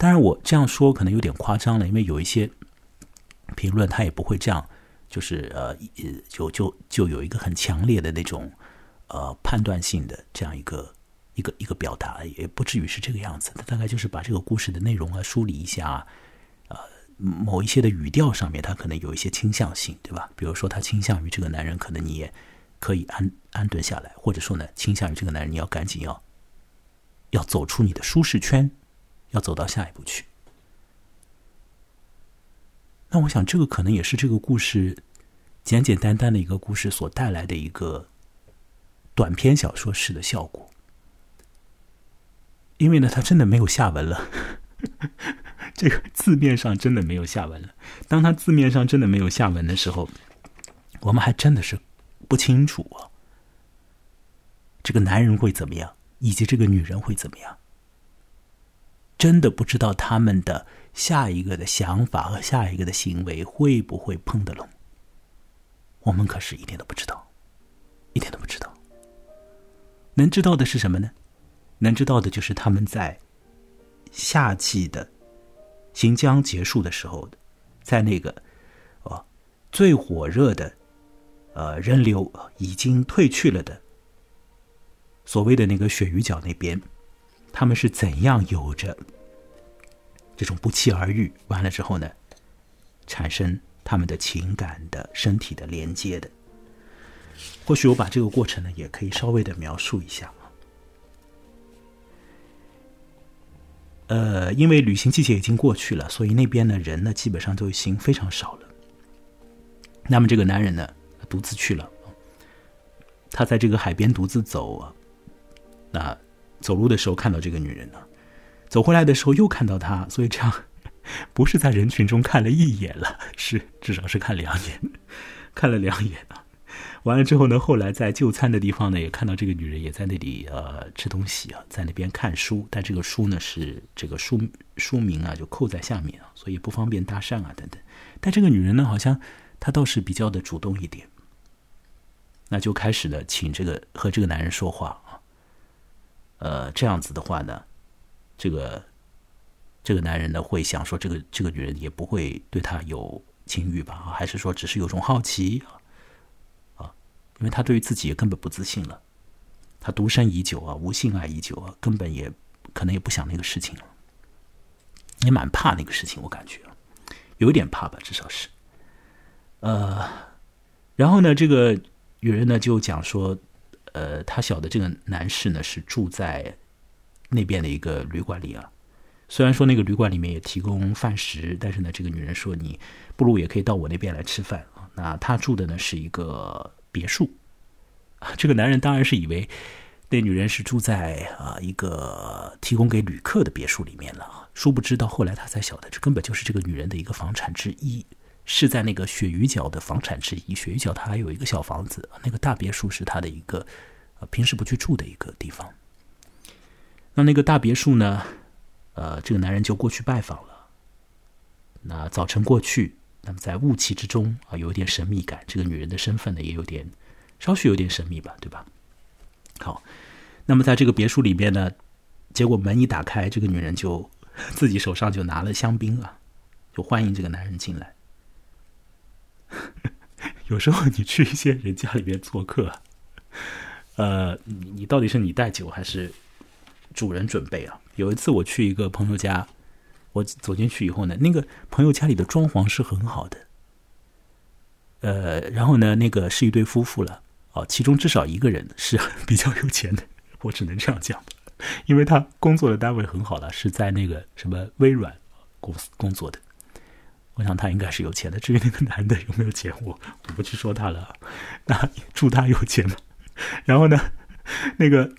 当然，我这样说可能有点夸张了，因为有一些评论他也不会这样，就是呃，就就就有一个很强烈的那种呃判断性的这样一个一个一个表达，也不至于是这个样子。他大概就是把这个故事的内容啊梳理一下，呃，某一些的语调上面，他可能有一些倾向性，对吧？比如说，他倾向于这个男人，可能你也可以安安顿下来，或者说呢，倾向于这个男人，你要赶紧要要走出你的舒适圈。要走到下一步去，那我想这个可能也是这个故事简简单单的一个故事所带来的一个短篇小说式的效果，因为呢，它真的没有下文了，这个字面上真的没有下文了。当他字面上真的没有下文的时候，我们还真的是不清楚啊，这个男人会怎么样，以及这个女人会怎么样。真的不知道他们的下一个的想法和下一个的行为会不会碰得拢。我们可是一点都不知道，一点都不知道。能知道的是什么呢？能知道的就是他们在夏季的行将结束的时候，在那个哦最火热的呃人流已经退去了的所谓的那个鳕鱼角那边。他们是怎样有着这种不期而遇，完了之后呢，产生他们的情感的、身体的连接的？或许我把这个过程呢，也可以稍微的描述一下呃，因为旅行季节已经过去了，所以那边的人呢，基本上都已经非常少了。那么这个男人呢，独自去了，他在这个海边独自走啊，那。走路的时候看到这个女人呢，走回来的时候又看到她，所以这样 不是在人群中看了一眼了，是至少是看两眼，看了两眼啊。完了之后呢，后来在就餐的地方呢，也看到这个女人也在那里呃吃东西啊，在那边看书，但这个书呢是这个书书名啊就扣在下面啊，所以不方便搭讪啊等等。但这个女人呢，好像她倒是比较的主动一点，那就开始了请这个和这个男人说话。呃，这样子的话呢，这个这个男人呢会想说，这个这个女人也不会对他有情欲吧？还是说只是有种好奇啊？因为他对于自己也根本不自信了，他独身已久啊，无性爱已久啊，根本也可能也不想那个事情了，也蛮怕那个事情，我感觉，有点怕吧，至少是。呃，然后呢，这个女人呢就讲说，呃，她晓得这个男士呢是住在那边的一个旅馆里啊。虽然说那个旅馆里面也提供饭食，但是呢，这个女人说你不如也可以到我那边来吃饭啊。那他住的呢是一个别墅，这个男人当然是以为那女人是住在啊一个提供给旅客的别墅里面了。殊不知到后来他才晓得，这根本就是这个女人的一个房产之一。是在那个鳕鱼角的房产之一，鳕鱼角它还有一个小房子，那个大别墅是他的一个呃平时不去住的一个地方。那那个大别墅呢，呃，这个男人就过去拜访了。那早晨过去，那么在雾气之中啊，有点神秘感。这个女人的身份呢，也有点稍许有点神秘吧，对吧？好，那么在这个别墅里边呢，结果门一打开，这个女人就 自己手上就拿了香槟啊，就欢迎这个男人进来。有时候你去一些人家里面做客，呃，你你到底是你带酒还是主人准备啊？有一次我去一个朋友家，我走进去以后呢，那个朋友家里的装潢是很好的，呃，然后呢，那个是一对夫妇了，哦，其中至少一个人是比较有钱的，我只能这样讲，因为他工作的单位很好了，是在那个什么微软公司工作的。我想他应该是有钱的，至于那个男的有没有钱，我我不去说他了。那祝他有钱嘛。然后呢，那个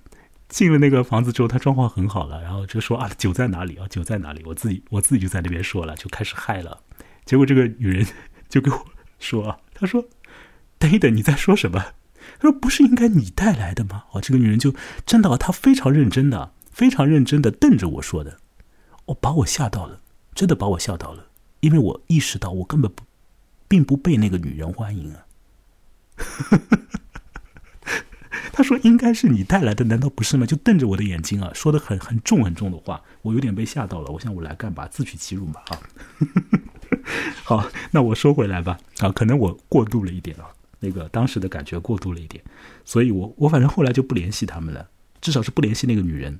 进了那个房子之后，他装潢很好了，然后就说啊，酒在哪里啊？酒在哪里？我自己我自己就在那边说了，就开始嗨了。结果这个女人 就跟我说啊，她说：“等一等，你在说什么？”她说：“不是应该你带来的吗？”哦，这个女人就真的，她非常认真的，非常认真的瞪着我说的，哦，把我吓到了，真的把我吓到了。因为我意识到，我根本不，并不被那个女人欢迎啊。他说：“应该是你带来的，难道不是吗？”就瞪着我的眼睛啊，说的很很重很重的话，我有点被吓到了。我想我来干吧，自取其辱吧啊。好，那我说回来吧啊，可能我过度了一点啊，那个当时的感觉过度了一点，所以我我反正后来就不联系他们了，至少是不联系那个女人。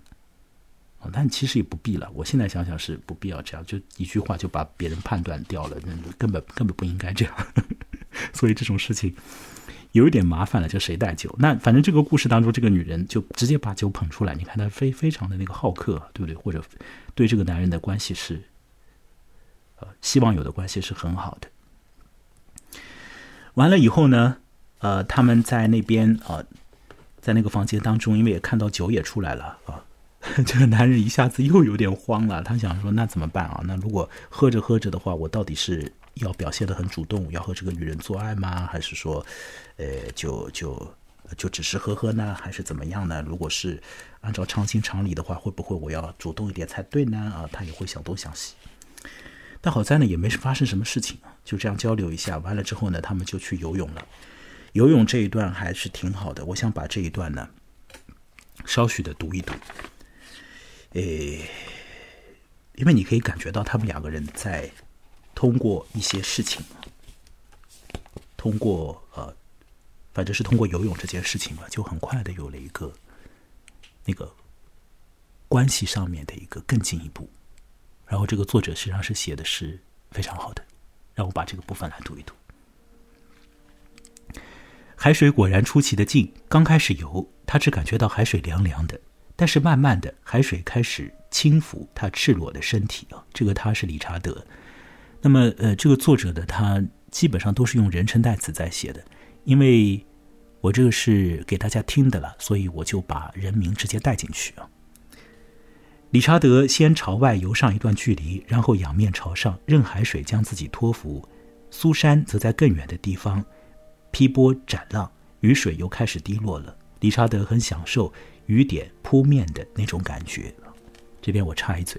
但其实也不必了。我现在想想是不必要这样，就一句话就把别人判断掉了，那根本根本不应该这样。所以这种事情有一点麻烦了。就谁带酒？那反正这个故事当中，这个女人就直接把酒捧出来。你看她非非常的那个好客，对不对？或者对这个男人的关系是呃希望有的关系是很好的。完了以后呢，呃，他们在那边啊，在那个房间当中，因为也看到酒也出来了啊。这个男人一下子又有点慌了，他想说：“那怎么办啊？那如果喝着喝着的话，我到底是要表现的很主动，要和这个女人做爱吗？还是说，呃，就就就只是喝喝呢？还是怎么样呢？如果是按照常情常理的话，会不会我要主动一点才对呢？啊，他也会想东想西。但好在呢，也没发生什么事情，就这样交流一下，完了之后呢，他们就去游泳了。游泳这一段还是挺好的，我想把这一段呢稍许的读一读。诶，因为你可以感觉到他们两个人在通过一些事情，通过呃，反正是通过游泳这件事情吧，就很快的有了一个那个关系上面的一个更进一步。然后这个作者实际上是写的是非常好的，让我把这个部分来读一读。海水果然出奇的静，刚开始游，他只感觉到海水凉凉的。但是慢慢的，海水开始轻抚他赤裸的身体啊。这个他是理查德。那么，呃，这个作者呢，他基本上都是用人称代词在写的。因为我这个是给大家听的了，所以我就把人名直接带进去啊。理查德先朝外游上一段距离，然后仰面朝上，任海水将自己托浮。苏珊则在更远的地方劈波斩浪，雨水又开始滴落了。理查德很享受。雨点扑面的那种感觉。这边我插一嘴，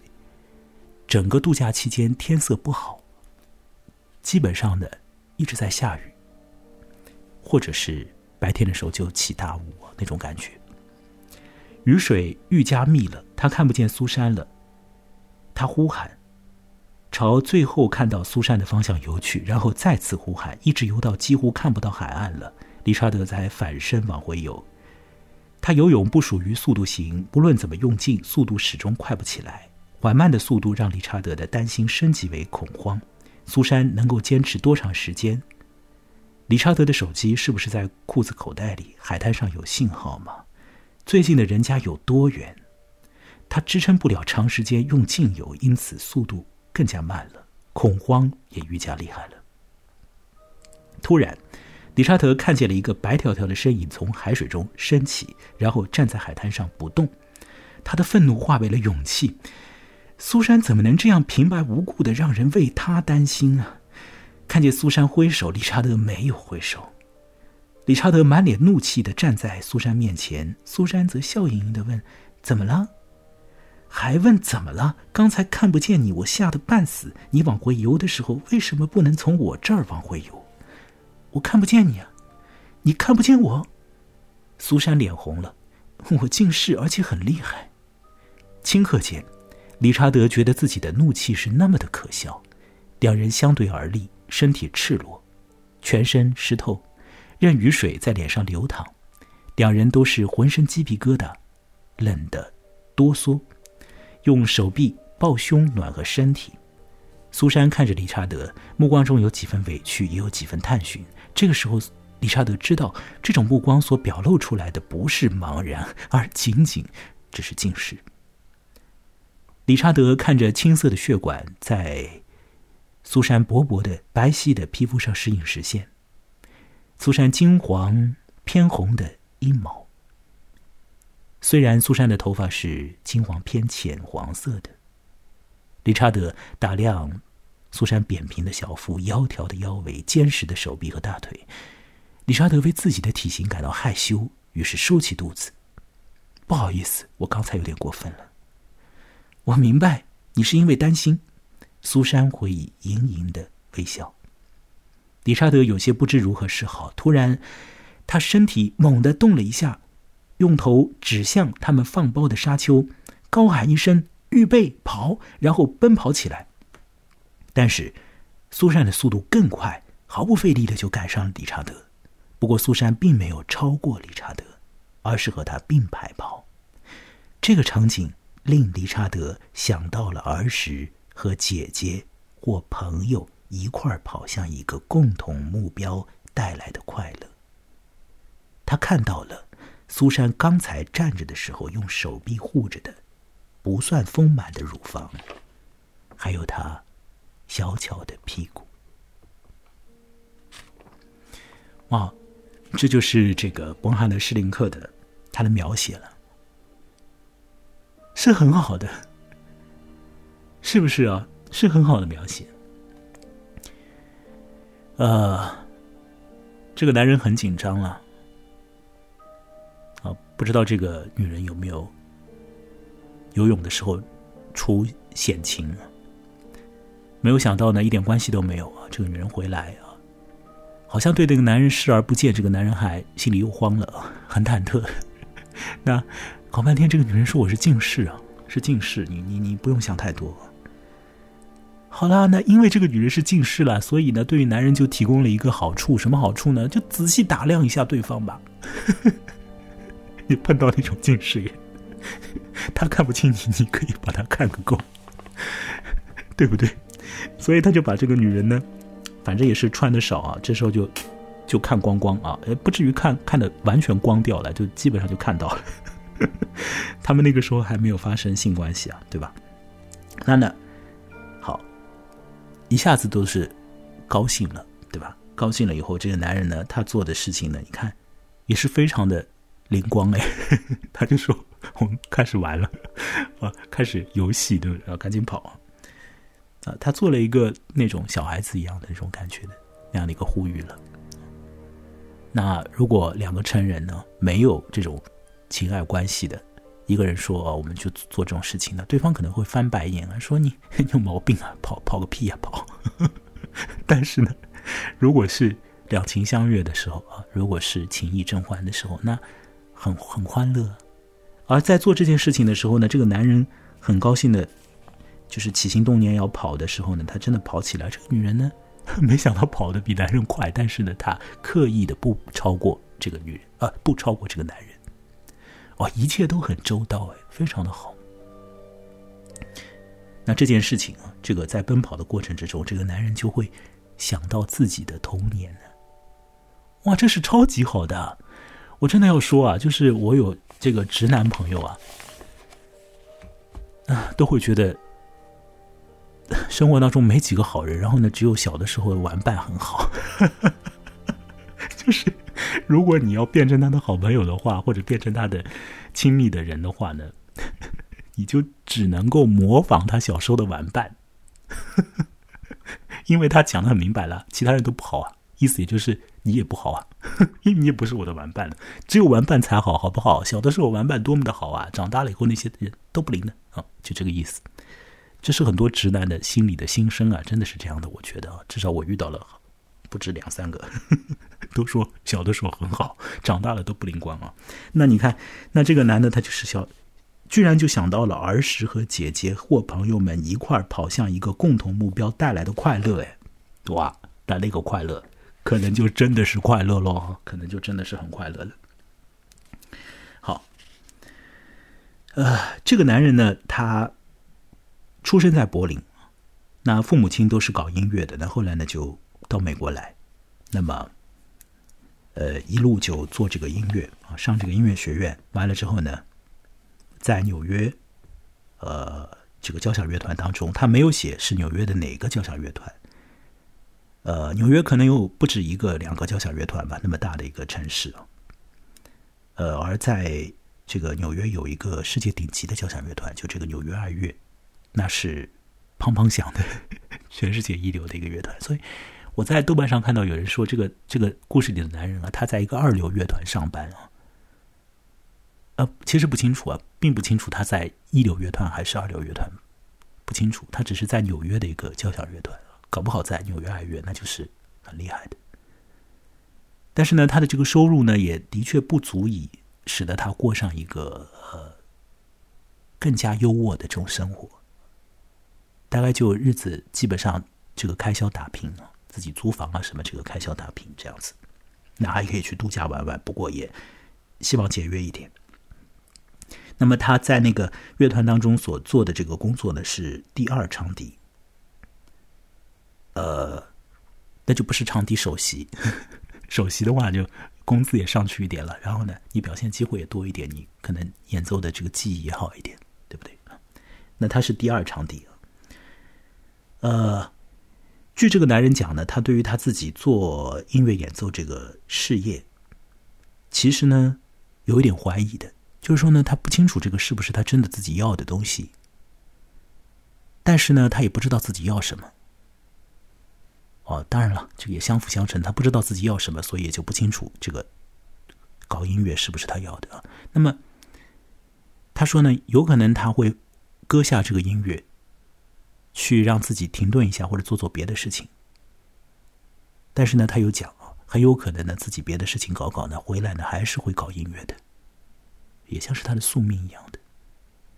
整个度假期间天色不好，基本上呢一直在下雨，或者是白天的时候就起大雾那种感觉。雨水愈加密了，他看不见苏珊了。他呼喊，朝最后看到苏珊的方向游去，然后再次呼喊，一直游到几乎看不到海岸了。理查德才反身往回游。他游泳不属于速度型，不论怎么用劲，速度始终快不起来。缓慢的速度让理查德的担心升级为恐慌。苏珊能够坚持多长时间？理查德的手机是不是在裤子口袋里？海滩上有信号吗？最近的人家有多远？他支撑不了长时间用劲游，因此速度更加慢了，恐慌也愈加厉害了。突然，理查德看见了一个白条条的身影从海水中升起，然后站在海滩上不动。他的愤怒化为了勇气。苏珊怎么能这样平白无故的让人为他担心啊？看见苏珊挥手，理查德没有挥手。理查德满脸怒气的站在苏珊面前，苏珊则笑盈盈的问：“怎么了？”还问怎么了？刚才看不见你，我吓得半死。你往回游的时候，为什么不能从我这儿往回游？我看不见你啊！你看不见我？苏珊脸红了。我近视，而且很厉害。顷刻间，理查德觉得自己的怒气是那么的可笑。两人相对而立，身体赤裸，全身湿透，任雨水在脸上流淌。两人都是浑身鸡皮疙瘩，冷得哆嗦，用手臂抱胸暖和身体。苏珊看着理查德，目光中有几分委屈，也有几分探寻。这个时候，理查德知道，这种目光所表露出来的不是茫然，而仅仅只是近视。理查德看着青色的血管在苏珊薄薄的白皙的皮肤上时隐时现，苏珊金黄偏红的阴毛。虽然苏珊的头发是金黄偏浅黄色的，理查德打量苏珊扁平的小腹、窈窕的腰围、坚实的手臂和大腿。理查德为自己的体型感到害羞，于是收起肚子。不好意思，我刚才有点过分了。我明白你是因为担心，苏珊回以盈盈的微笑。理查德有些不知如何是好。突然，他身体猛地动了一下，用头指向他们放包的沙丘，高喊一声“预备跑”，然后奔跑起来。但是，苏珊的速度更快，毫不费力的就赶上了理查德。不过，苏珊并没有超过理查德，而是和他并排跑。这个场景。令理查德想到了儿时和姐姐或朋友一块儿跑向一个共同目标带来的快乐。他看到了苏珊刚才站着的时候用手臂护着的不算丰满的乳房，还有她小巧的屁股。哇，这就是这个崩汉的施林克的他的描写了。是很好的，是不是啊？是很好的描写。呃，这个男人很紧张了，啊，不知道这个女人有没有游泳的时候出险情啊？没有想到呢，一点关系都没有啊！这个女人回来啊，好像对这个男人视而不见，这个男人还心里又慌了，很忐忑。那。搞半天，这个女人说我是近视啊，是近视。你你你不用想太多。好啦，那因为这个女人是近视了，所以呢，对于男人就提供了一个好处，什么好处呢？就仔细打量一下对方吧。你碰到那种近视眼，他看不清你，你可以把他看个够，对不对？所以他就把这个女人呢，反正也是穿的少啊，这时候就就看光光啊，呃，不至于看看的完全光掉了，就基本上就看到了。他们那个时候还没有发生性关系啊，对吧？那呢，好，一下子都是高兴了，对吧？高兴了以后，这个男人呢，他做的事情呢，你看也是非常的灵光哎，他就说：“ 我们开始玩了，啊，开始游戏，对不对？要赶紧跑啊！”，他做了一个那种小孩子一样的那种感觉的那样的一个呼吁了。那如果两个成人呢，没有这种。情爱关系的一个人说：“我们就做这种事情呢。”对方可能会翻白眼啊，说：“ 你有毛病啊，跑跑个屁呀，跑！” 但是呢，如果是两情相悦的时候啊，如果是情意正欢的时候，那很很欢乐。而在做这件事情的时候呢，这个男人很高兴的，就是起心动念要跑的时候呢，他真的跑起来。这个女人呢，没想到跑得比男人快，但是呢，他刻意的不超过这个女人啊，不超过这个男人。哇，一切都很周到哎，非常的好。那这件事情啊，这个在奔跑的过程之中，这个男人就会想到自己的童年呢。哇，这是超级好的！我真的要说啊，就是我有这个直男朋友啊，啊，都会觉得生活当中没几个好人，然后呢，只有小的时候的玩伴很好。就是如果你要变成他的好朋友的话，或者变成他的亲密的人的话呢？你就只能够模仿他小时候的玩伴，因为他讲的很明白了，其他人都不好啊，意思也就是你也不好啊，因为你也不是我的玩伴了，只有玩伴才好，好不好？小的时候玩伴多么的好啊，长大了以后那些人都不灵的啊，就这个意思。这是很多直男的心里的心声啊，真的是这样的，我觉得，至少我遇到了不止两三个，都说小的时候很好，长大了都不灵光啊。那你看，那这个男的他就是小。居然就想到了儿时和姐姐或朋友们一块跑向一个共同目标带来的快乐，哎，哇，那那个快乐，可能就真的是快乐喽，可能就真的是很快乐了。好，呃，这个男人呢，他出生在柏林，那父母亲都是搞音乐的，那后来呢就到美国来，那么，呃，一路就做这个音乐啊，上这个音乐学院，完了之后呢。在纽约，呃，这个交响乐团当中，他没有写是纽约的哪个交响乐团。呃，纽约可能有不止一个、两个交响乐团吧，那么大的一个城市。呃，而在这个纽约有一个世界顶级的交响乐团，就这个纽约爱乐，那是砰砰响的，全世界一流的一个乐团。所以我在豆瓣上看到有人说，这个这个故事里的男人啊，他在一个二流乐团上班啊。呃，其实不清楚啊，并不清楚他在一流乐团还是二流乐团，不清楚。他只是在纽约的一个交响乐团，搞不好在纽约爱乐，那就是很厉害的。但是呢，他的这个收入呢，也的确不足以使得他过上一个呃更加优渥的这种生活。大概就日子基本上这个开销打平了，自己租房啊什么这个开销打平这样子，那还可以去度假玩玩，不过也希望节约一点。那么他在那个乐团当中所做的这个工作呢，是第二长笛，呃，那就不是长笛首席，首席的话就工资也上去一点了，然后呢，你表现机会也多一点，你可能演奏的这个技艺也好一点，对不对？那他是第二长笛，呃，据这个男人讲呢，他对于他自己做音乐演奏这个事业，其实呢，有一点怀疑的。就是说呢，他不清楚这个是不是他真的自己要的东西，但是呢，他也不知道自己要什么。哦，当然了，这个也相辅相成。他不知道自己要什么，所以也就不清楚这个搞音乐是不是他要的。那么他说呢，有可能他会割下这个音乐，去让自己停顿一下，或者做做别的事情。但是呢，他有讲啊，很有可能呢，自己别的事情搞搞呢，回来呢还是会搞音乐的。也像是他的宿命一样的，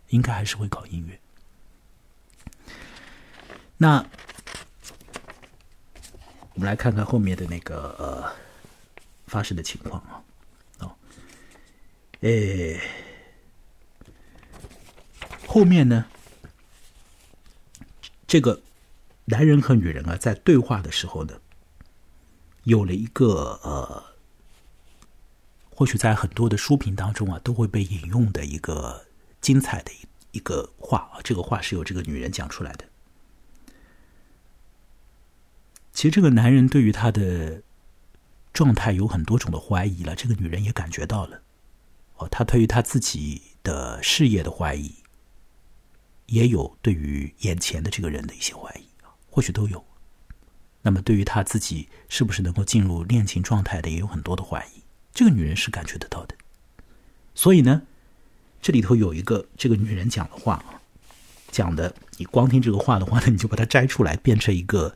应该还是会搞音乐。那我们来看看后面的那个呃发生的情况啊，哦，诶，后面呢，这个男人和女人啊，在对话的时候呢，有了一个呃。或许在很多的书评当中啊，都会被引用的一个精彩的一一个话啊，这个话是由这个女人讲出来的。其实这个男人对于他的状态有很多种的怀疑了，这个女人也感觉到了。哦，他对于他自己的事业的怀疑，也有对于眼前的这个人的一些怀疑或许都有。那么对于他自己是不是能够进入恋情状态的，也有很多的怀疑。这个女人是感觉得到的，所以呢，这里头有一个这个女人讲的话啊，讲的你光听这个话的话呢，你就把它摘出来，变成一个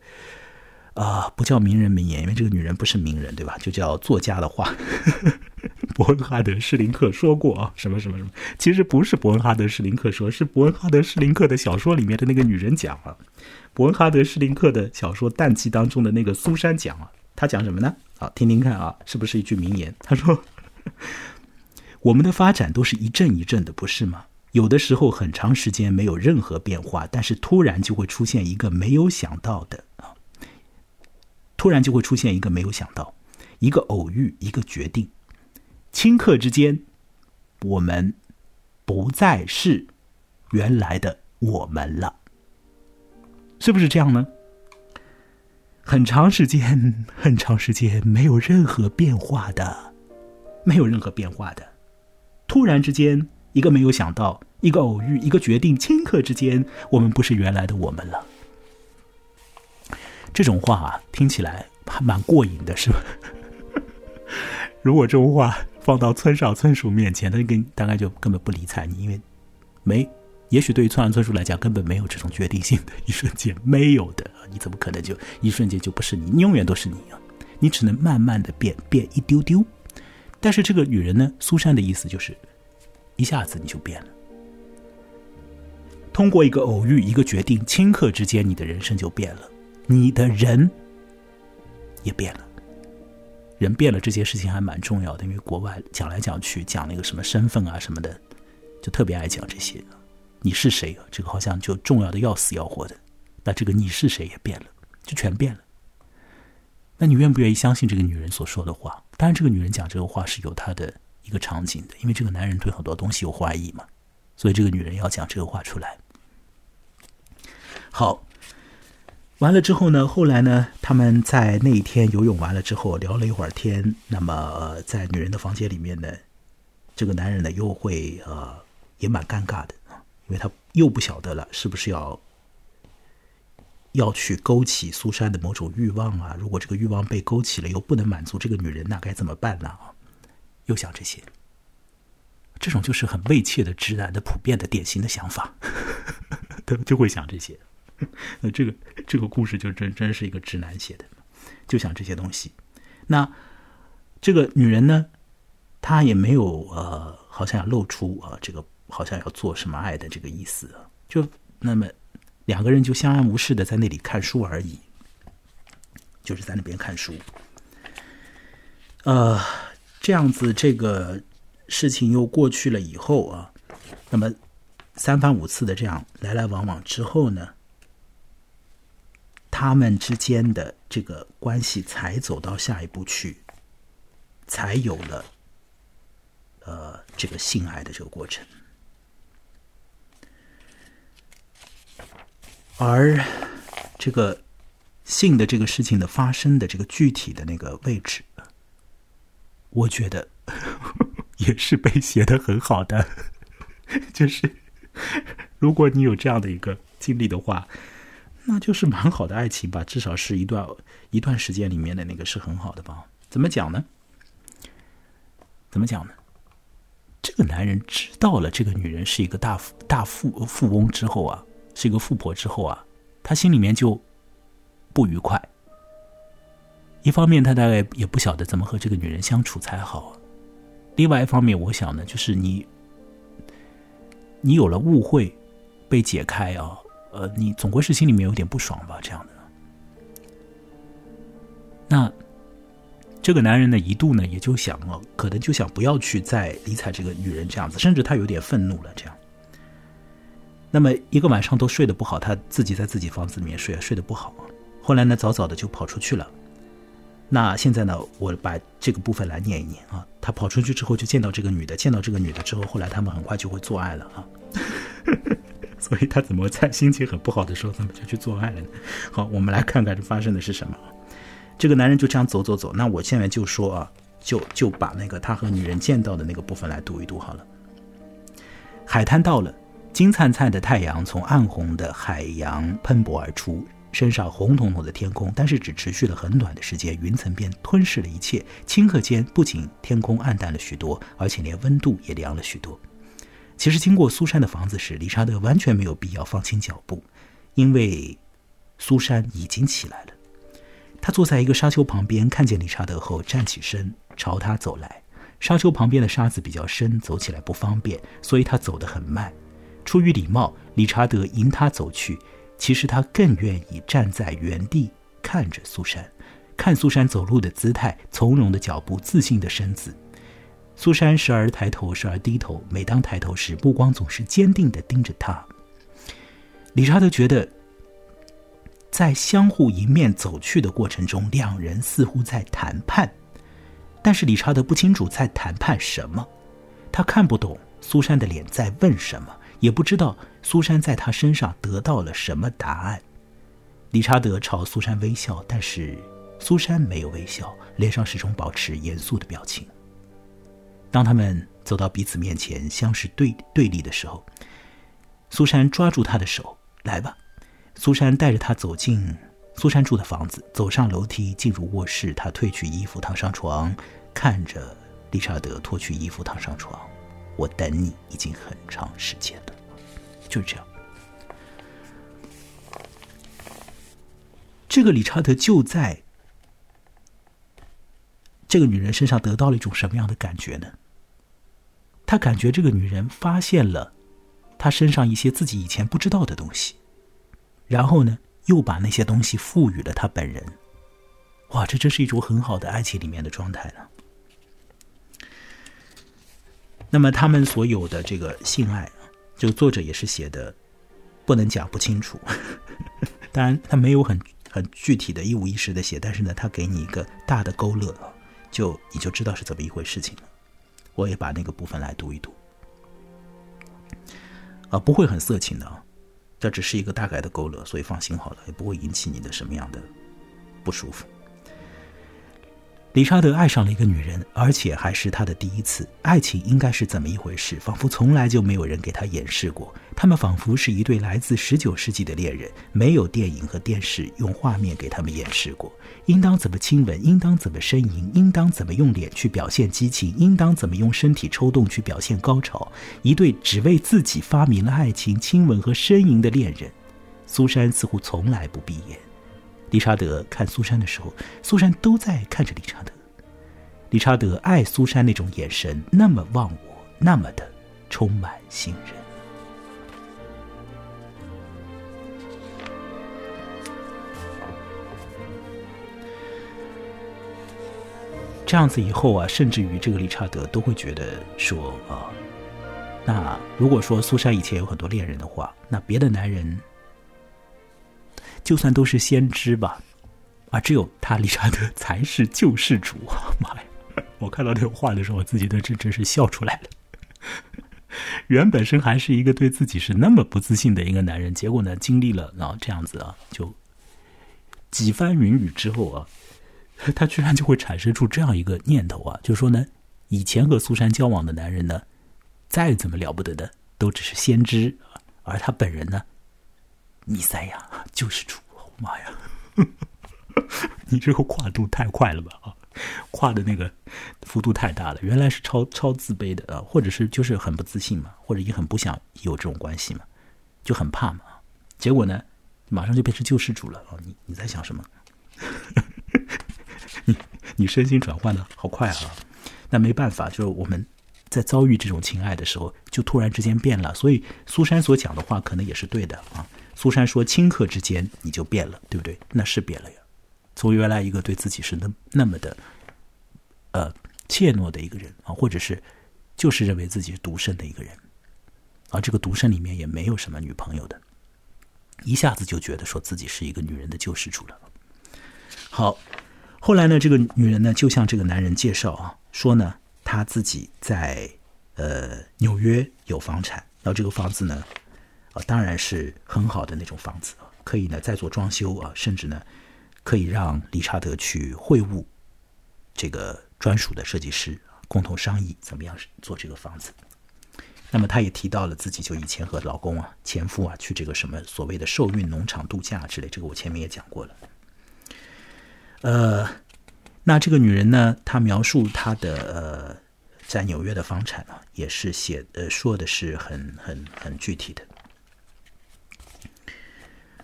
啊，不叫名人名言，因为这个女人不是名人，对吧？就叫作家的话。伯恩哈德·施林克说过啊，什么什么什么，其实不是伯恩哈德·施林克说，是伯恩哈德·施林克的小说里面的那个女人讲啊。伯恩哈德·施林克的小说《淡季》当中的那个苏珊讲啊。他讲什么呢？好，听听看啊，是不是一句名言？他说：“ 我们的发展都是一阵一阵的，不是吗？有的时候很长时间没有任何变化，但是突然就会出现一个没有想到的啊，突然就会出现一个没有想到，一个偶遇，一个决定，顷刻之间，我们不再是原来的我们了，是不是这样呢？很长时间，很长时间没有任何变化的，没有任何变化的，突然之间。一个没有想到，一个偶遇，一个决定，顷刻之间，我们不是原来的我们了。这种话，听起来还蛮过瘾的，是吧？如果这种话放到村上村树面前，他跟大概就根本不理睬你，因为没，也许对于村上村树来讲，根本没有这种决定性的一瞬间，没有的。你怎么可能就一瞬间就不是你？你永远都是你啊！你只能慢慢的变，变一丢丢。但是这个女人呢，苏珊的意思就是。一下子你就变了，通过一个偶遇，一个决定，顷刻之间，你的人生就变了，你的人也变了。人变了，这件事情还蛮重要的，因为国外讲来讲去讲那个什么身份啊什么的，就特别爱讲这些。你是谁？这个好像就重要的要死要活的。那这个你是谁也变了，就全变了。那你愿不愿意相信这个女人所说的话？当然，这个女人讲这个话是有她的。一个场景的，因为这个男人对很多东西有怀疑嘛，所以这个女人要讲这个话出来。好，完了之后呢，后来呢，他们在那一天游泳完了之后聊了一会儿天，那么在女人的房间里面呢，这个男人呢又会呃也蛮尴尬的，因为他又不晓得了是不是要要去勾起苏珊的某种欲望啊？如果这个欲望被勾起了，又不能满足这个女人，那该怎么办呢？又想这些，这种就是很畏怯的直男的普遍的典型的想法，他就会想这些。那 这个这个故事就真真是一个直男写的，就想这些东西。那这个女人呢，她也没有呃，好像要露出啊，这个好像要做什么爱的这个意思。就那么两个人就相安无事的在那里看书而已，就是在那边看书，呃。这样子，这个事情又过去了以后啊，那么三番五次的这样来来往往之后呢，他们之间的这个关系才走到下一步去，才有了呃这个性爱的这个过程，而这个性的这个事情的发生的这个具体的那个位置。我觉得 也是被写的很好的，就是如果你有这样的一个经历的话，那就是蛮好的爱情吧，至少是一段一段时间里面的那个是很好的吧？怎么讲呢？怎么讲呢？这个男人知道了这个女人是一个大大富富翁之后啊，是一个富婆之后啊，他心里面就不愉快。一方面，他大概也不晓得怎么和这个女人相处才好；另外一方面，我想呢，就是你，你有了误会被解开啊，呃，你总归是心里面有点不爽吧？这样的。那这个男人呢，一度呢，也就想哦，可能就想不要去再理睬这个女人这样子，甚至他有点愤怒了。这样，那么一个晚上都睡得不好，他自己在自己房子里面睡，睡得不好。后来呢，早早的就跑出去了。那现在呢，我把这个部分来念一念啊。他跑出去之后就见到这个女的，见到这个女的之后，后来他们很快就会做爱了啊。所以他怎么在心情很不好的时候，他们就去做爱了呢？好，我们来看看这发生的是什么。这个男人就这样走走走。那我现在就说啊，就就把那个他和女人见到的那个部分来读一读好了。海滩到了，金灿灿的太阳从暗红的海洋喷薄而出。身上红彤彤的天空，但是只持续了很短的时间，云层便吞噬了一切。顷刻间，不仅天空暗淡了许多，而且连温度也凉了许多。其实，经过苏珊的房子时，理查德完全没有必要放轻脚步，因为苏珊已经起来了。他坐在一个沙丘旁边，看见理查德后，站起身朝他走来。沙丘旁边的沙子比较深，走起来不方便，所以他走得很慢。出于礼貌，理查德迎他走去。其实他更愿意站在原地看着苏珊，看苏珊走路的姿态、从容的脚步、自信的身子。苏珊时而抬头，时而低头。每当抬头时，目光总是坚定的盯着他。理查德觉得，在相互迎面走去的过程中，两人似乎在谈判，但是理查德不清楚在谈判什么。他看不懂苏珊的脸在问什么，也不知道苏珊在他身上得到了什么答案。理查德朝苏珊微笑，但是苏珊没有微笑，脸上始终保持严肃的表情。当他们走到彼此面前，相视对对立的时候，苏珊抓住他的手：“来吧。”苏珊带着他走进苏珊住的房子，走上楼梯，进入卧室。他褪去衣服，躺上床，看着理查德脱去衣服，躺上床。我等你已经很长时间了，就是这样。这个理查德就在。这个女人身上得到了一种什么样的感觉呢？他感觉这个女人发现了他身上一些自己以前不知道的东西，然后呢，又把那些东西赋予了他本人。哇，这真是一种很好的爱情里面的状态呢。那么他们所有的这个性爱，就作者也是写的不能讲不清楚。当然，他没有很很具体的一五一十的写，但是呢，他给你一个大的勾勒。就你就知道是怎么一回事情了。我也把那个部分来读一读，啊，不会很色情的啊，这只是一个大概的勾勒，所以放心好了，也不会引起你的什么样的不舒服。理查德爱上了一个女人，而且还是他的第一次。爱情应该是怎么一回事？仿佛从来就没有人给他演示过。他们仿佛是一对来自十九世纪的恋人，没有电影和电视用画面给他们演示过。应当怎么亲吻？应当怎么呻吟？应当怎么用脸去表现激情？应当怎么用身体抽动去表现高潮？一对只为自己发明了爱情、亲吻和呻吟的恋人。苏珊似乎从来不闭眼。理查德看苏珊的时候，苏珊都在看着理查德。理查德爱苏珊那种眼神，那么忘我，那么的充满信任。这样子以后啊，甚至于这个理查德都会觉得说啊，那如果说苏珊以前有很多恋人的话，那别的男人。就算都是先知吧，啊，只有他理查德才是救世主啊！妈呀，我看到这个话的时候，我自己都真真是笑出来了。原本身还是一个对自己是那么不自信的一个男人，结果呢，经历了啊这样子啊，就几番云雨之后啊，他居然就会产生出这样一个念头啊，就说呢，以前和苏珊交往的男人呢，再怎么了不得的，都只是先知，而他本人呢？弥赛亚救世主，妈呀！你这个跨度太快了吧啊，跨的那个幅度太大了。原来是超超自卑的啊，或者是就是很不自信嘛，或者也很不想有这种关系嘛，就很怕嘛。结果呢，马上就变成救世主了啊！你你在想什么？你你身心转换的好快啊！那没办法，就是我们在遭遇这种情爱的时候，就突然之间变了。所以苏珊所讲的话可能也是对的啊。苏珊说：“顷刻之间你就变了，对不对？那是变了呀。从原来一个对自己是那那么的，呃，怯懦的一个人啊，或者是就是认为自己是独身的一个人，啊这个独身里面也没有什么女朋友的，一下子就觉得说自己是一个女人的救世主了。好，后来呢，这个女人呢就向这个男人介绍啊，说呢，她自己在呃纽约有房产，然后这个房子呢。”当然是很好的那种房子可以呢再做装修啊，甚至呢可以让理查德去会晤这个专属的设计师，共同商议怎么样做这个房子。那么他也提到了自己就以前和老公啊、前夫啊去这个什么所谓的受孕农场度假之类，这个我前面也讲过了。呃，那这个女人呢，她描述她的呃在纽约的房产啊，也是写呃说的是很很很具体的。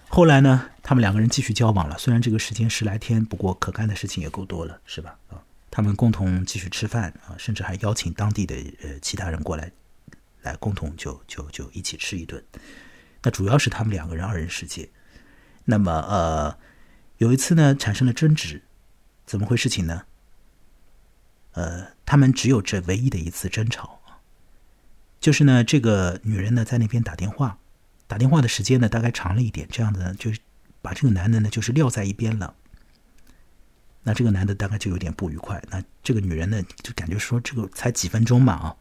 后来呢，他们两个人继续交往了。虽然这个时间十来天，不过可干的事情也够多了，是吧？啊，他们共同继续吃饭啊，甚至还邀请当地的呃其他人过来，来共同就就就一起吃一顿。那主要是他们两个人二人世界。那么呃，有一次呢，产生了争执，怎么回事情呢？呃，他们只有这唯一的一次争吵就是呢，这个女人呢在那边打电话，打电话的时间呢大概长了一点，这样子呢就是把这个男的呢就是撂在一边了。那这个男的大概就有点不愉快，那这个女人呢就感觉说这个才几分钟嘛啊，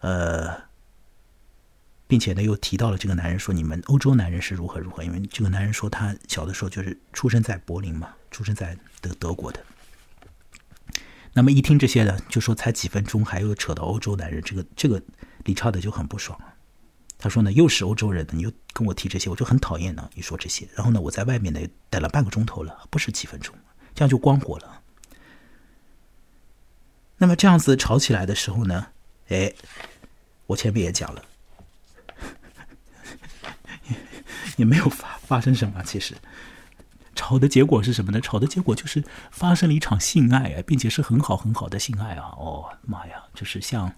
呃，并且呢又提到了这个男人说你们欧洲男人是如何如何，因为这个男人说他小的时候就是出生在柏林嘛，出生在德德国的。那么一听这些呢，就说才几分钟，还有扯到欧洲男人，这个这个李查德就很不爽了。他说呢，又是欧洲人，你又跟我提这些，我就很讨厌呢。你说这些，然后呢，我在外面呢待了半个钟头了，不是几分钟，这样就关火了。那么这样子吵起来的时候呢，哎，我前面也讲了，也没有发发生什么，其实。吵的结果是什么呢？吵的结果就是发生了一场性爱啊，并且是很好很好的性爱啊！哦妈呀，就是像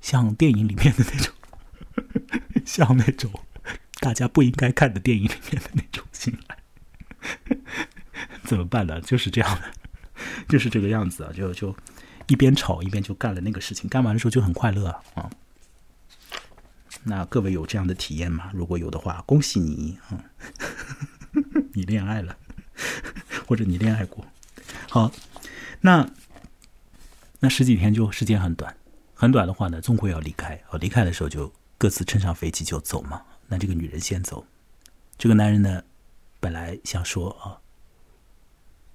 像电影里面的那种，像那种大家不应该看的电影里面的那种性爱，怎么办呢？就是这样的，就是这个样子啊！就就一边吵一边就干了那个事情，干完的时候就很快乐啊！啊那各位有这样的体验吗？如果有的话，恭喜你啊，你恋爱了。或者你恋爱过，好，那那十几天就时间很短，很短的话呢，终归要离开。哦，离开的时候就各自乘上飞机就走嘛。那这个女人先走，这个男人呢，本来想说啊，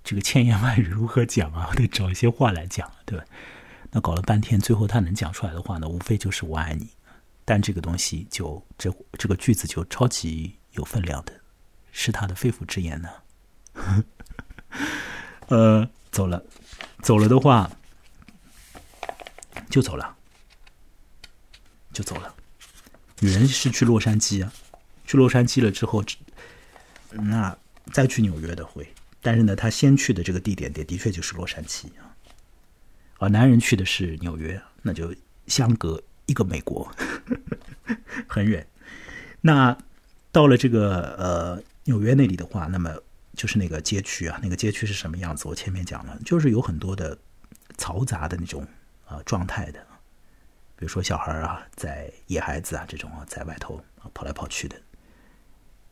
这个千言万语如何讲啊？得找一些话来讲，对吧？那搞了半天，最后他能讲出来的话呢，无非就是我爱你。但这个东西就这这个句子就超级有分量的，是他的肺腑之言呢。呃，走了，走了的话，就走了，就走了。女人是去洛杉矶啊，去洛杉矶了之后，那再去纽约的会，但是呢，他先去的这个地点点的确就是洛杉矶啊。而男人去的是纽约，那就相隔一个美国，很远。那到了这个呃纽约那里的话，那么。就是那个街区啊，那个街区是什么样子？我前面讲了，就是有很多的嘈杂的那种啊状态的，比如说小孩啊，在野孩子啊这种啊，在外头啊跑来跑去的。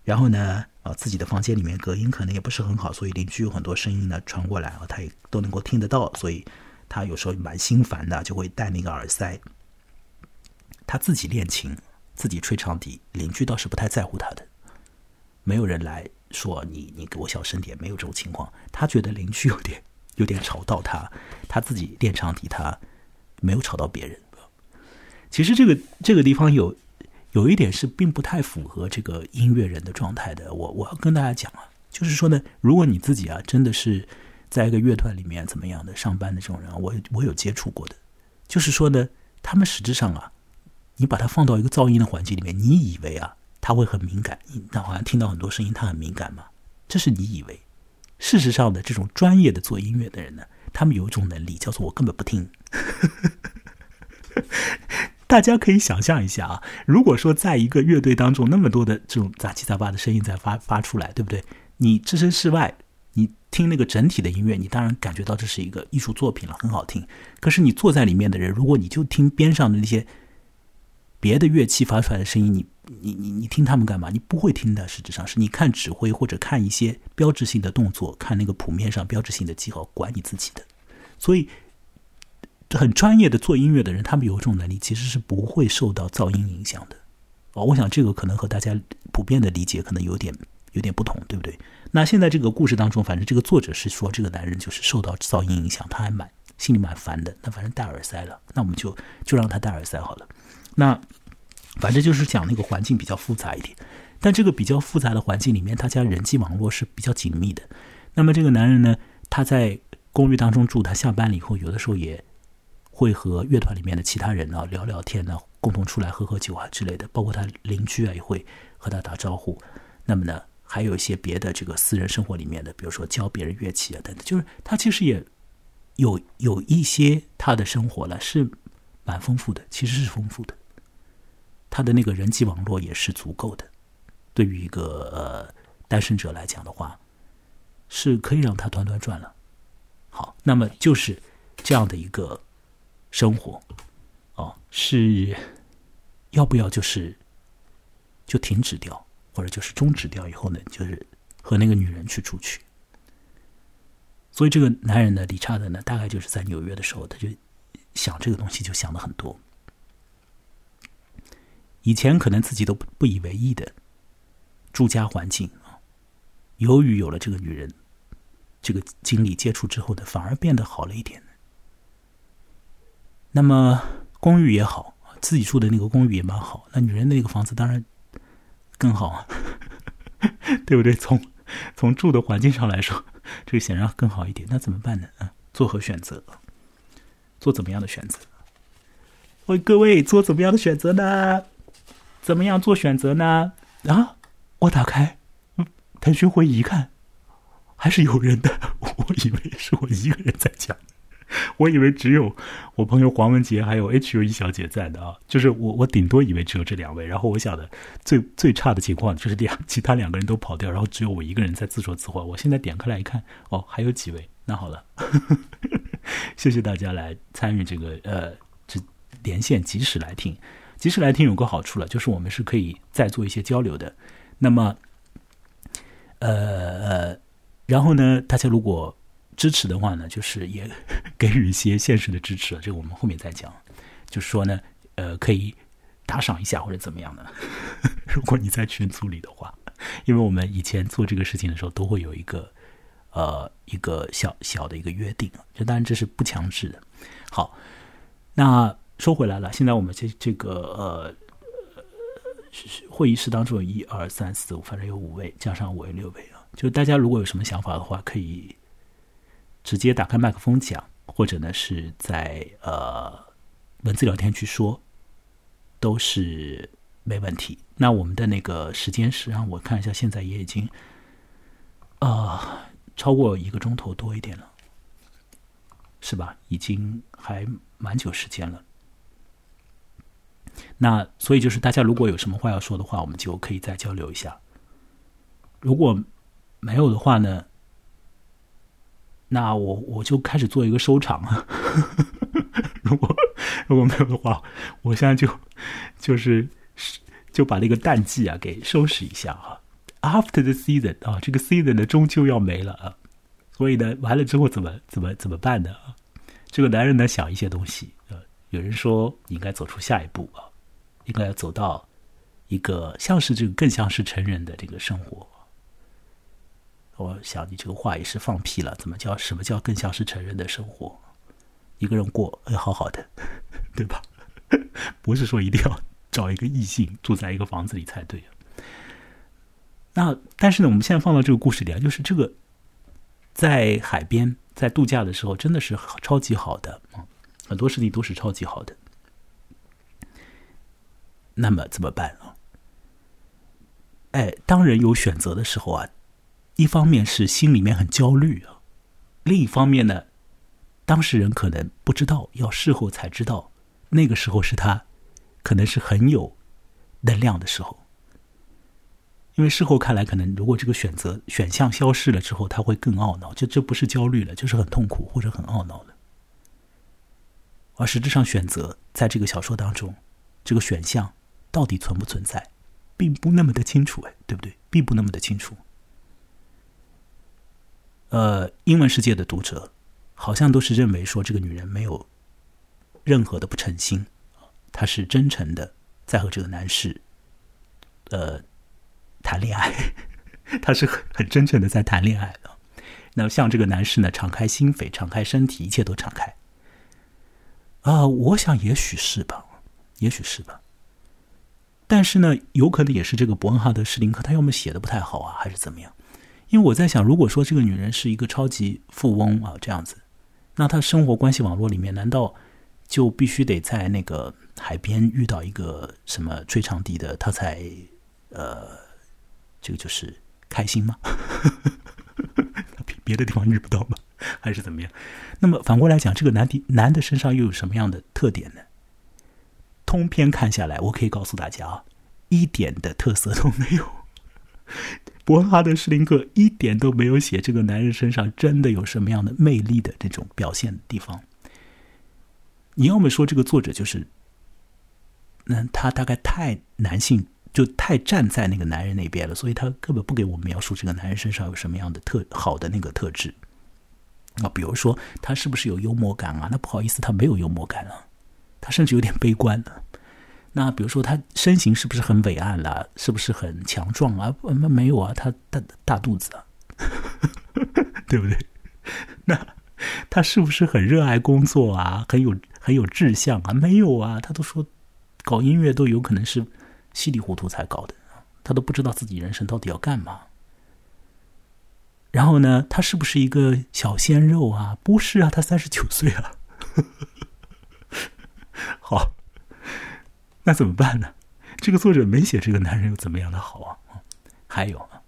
然后呢，啊自己的房间里面隔音可能也不是很好，所以邻居有很多声音呢传过来啊，他也都能够听得到，所以他有时候蛮心烦的，就会戴那个耳塞。他自己练琴，自己吹长笛，邻居倒是不太在乎他的，没有人来。说你你给我小声点，没有这种情况。他觉得邻居有点有点吵到他，他自己练长笛，他没有吵到别人。其实这个这个地方有有一点是并不太符合这个音乐人的状态的。我我要跟大家讲啊，就是说呢，如果你自己啊真的是在一个乐团里面怎么样的上班的这种人，我我有接触过的，就是说呢，他们实质上啊，你把它放到一个噪音的环境里面，你以为啊。他会很敏感，那好像听到很多声音，他很敏感嘛？这是你以为。事实上的这种专业的做音乐的人呢，他们有一种能力，叫做我根本不听。大家可以想象一下啊，如果说在一个乐队当中，那么多的这种杂七杂八的声音在发发出来，对不对？你置身事外，你听那个整体的音乐，你当然感觉到这是一个艺术作品了，很好听。可是你坐在里面的人，如果你就听边上的那些别的乐器发出来的声音，你。你你你听他们干嘛？你不会听的，实质上是你看指挥或者看一些标志性的动作，看那个谱面上标志性的记号，管你自己的。所以，很专业的做音乐的人，他们有这种能力，其实是不会受到噪音影响的。哦，我想这个可能和大家普遍的理解可能有点有点不同，对不对？那现在这个故事当中，反正这个作者是说，这个男人就是受到噪音影响，他还蛮心里蛮烦的。那反正戴耳塞了，那我们就就让他戴耳塞好了。那。反正就是讲那个环境比较复杂一点，但这个比较复杂的环境里面，大家人际网络是比较紧密的。那么这个男人呢，他在公寓当中住，他下班了以后，有的时候也会和乐团里面的其他人呢聊聊天呢，共同出来喝喝酒啊之类的。包括他邻居啊也会和他打招呼。那么呢，还有一些别的这个私人生活里面的，比如说教别人乐器啊等等，就是他其实也有有一些他的生活了，是蛮丰富的，其实是丰富的。他的那个人际网络也是足够的，对于一个呃单身者来讲的话，是可以让他团团转了。好，那么就是这样的一个生活，哦，是要不要就是就停止掉，或者就是终止掉以后呢，就是和那个女人去出去。所以这个男人呢，理查德呢，大概就是在纽约的时候，他就想这个东西，就想的很多。以前可能自己都不不以为意的住家环境啊，由于有了这个女人，这个经历接触之后呢，反而变得好了一点。那么公寓也好，自己住的那个公寓也蛮好。那女人的那个房子当然更好啊，对不对？从从住的环境上来说。这个显然更好一点，那怎么办呢？啊，做何选择？做怎么样的选择？喂，各位，做怎么样的选择呢？怎么样做选择呢？啊，我打开腾讯会议一看，还是有人的。我以为是我一个人在讲。我以为只有我朋友黄文杰还有 HUE 小姐在的啊，就是我我顶多以为只有这两位，然后我想的最最差的情况就是两其他两个人都跑掉，然后只有我一个人在自说自话。我现在点开来一看，哦，还有几位，那好了，谢谢大家来参与这个呃这连线及时来听，及时来听有个好处了，就是我们是可以再做一些交流的。那么呃，然后呢，大家如果。支持的话呢，就是也给予一些现实的支持，这个我们后面再讲。就说呢，呃，可以打赏一下或者怎么样的。如果你在群组里的话，因为我们以前做这个事情的时候都会有一个呃一个小小的一个约定，这当然这是不强制的。好，那说回来了，现在我们这这个呃会议室当中有一二三四五，反正有五位，加上我有六位啊。就大家如果有什么想法的话，可以。直接打开麦克风讲，或者呢是在呃文字聊天去说，都是没问题。那我们的那个时间是让我看一下，现在也已经啊超过一个钟头多一点了，是吧？已经还蛮久时间了。那所以就是大家如果有什么话要说的话，我们就可以再交流一下。如果没有的话呢？那我我就开始做一个收场啊，如果如果没有的话，我现在就就是就把那个淡季啊给收拾一下啊。After the season 啊，这个 season 呢终究要没了啊，所以呢完了之后怎么怎么怎么办呢？这个男人呢想一些东西啊，有人说你应该走出下一步啊，应该要走到一个像是这个更像是成人的这个生活。我想你这个话也是放屁了，怎么叫什么叫更像是成人的生活？一个人过哎，好好的，对吧？不是说一定要找一个异性住在一个房子里才对。那但是呢，我们现在放到这个故事里啊，就是这个在海边在度假的时候，真的是超级好的啊，很多事情都是超级好的。那么怎么办啊？哎，当人有选择的时候啊。一方面是心里面很焦虑啊，另一方面呢，当事人可能不知道，要事后才知道，那个时候是他可能是很有能量的时候。因为事后看来，可能如果这个选择选项消失了之后，他会更懊恼，就这不是焦虑了，就是很痛苦或者很懊恼了。而实质上，选择在这个小说当中，这个选项到底存不存在，并不那么的清楚，哎，对不对？并不那么的清楚。呃，英文世界的读者好像都是认为说这个女人没有任何的不诚心，她是真诚的在和这个男士呃谈恋爱，她是很很真诚的在谈恋爱的。那像这个男士呢，敞开心扉，敞开身体，一切都敞开。啊，我想也许是吧，也许是吧。但是呢，有可能也是这个伯恩哈德·施林克他要么写的不太好啊，还是怎么样？因为我在想，如果说这个女人是一个超级富翁啊，这样子，那她生活关系网络里面，难道就必须得在那个海边遇到一个什么吹长笛的，她才呃，这个就是开心吗？别 别的地方遇不到吗？还是怎么样？那么反过来讲，这个男的男的身上又有什么样的特点呢？通篇看下来，我可以告诉大家啊，一点的特色都没有。伯哈德·施林克一点都没有写这个男人身上真的有什么样的魅力的这种表现地方。你要么说这个作者就是，那他大概太男性，就太站在那个男人那边了，所以他根本不给我们描述这个男人身上有什么样的特好的那个特质。啊，比如说他是不是有幽默感啊？那不好意思，他没有幽默感啊，他甚至有点悲观的。那比如说他身形是不是很伟岸了？是不是很强壮啊？那没有啊，他大大肚子啊，对不对？那他是不是很热爱工作啊？很有很有志向啊？没有啊，他都说搞音乐都有可能是稀里糊涂才搞的，他都不知道自己人生到底要干嘛。然后呢，他是不是一个小鲜肉啊？不是啊，他三十九岁啊。好，那怎么办呢？这个作者没写这个男人有怎么样的好啊？还有啊，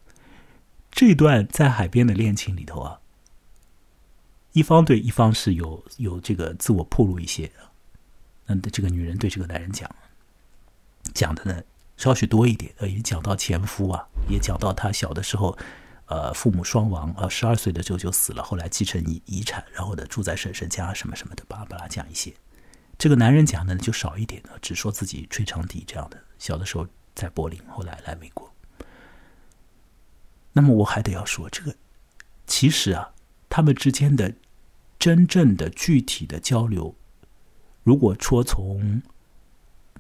这段在海边的恋情里头啊，一方对一方是有有这个自我暴露一些，嗯，这个女人对这个男人讲，讲的呢稍许多一点，呃，也讲到前夫啊，也讲到他小的时候。呃，父母双亡，呃，十二岁的时候就死了，后来继承遗遗产，然后呢，住在婶婶家，什么什么的，巴拉巴拉讲一些。这个男人讲的就少一点了，只说自己吹长笛这样的。小的时候在柏林，后来来美国。那么我还得要说，这个其实啊，他们之间的真正的具体的交流，如果说从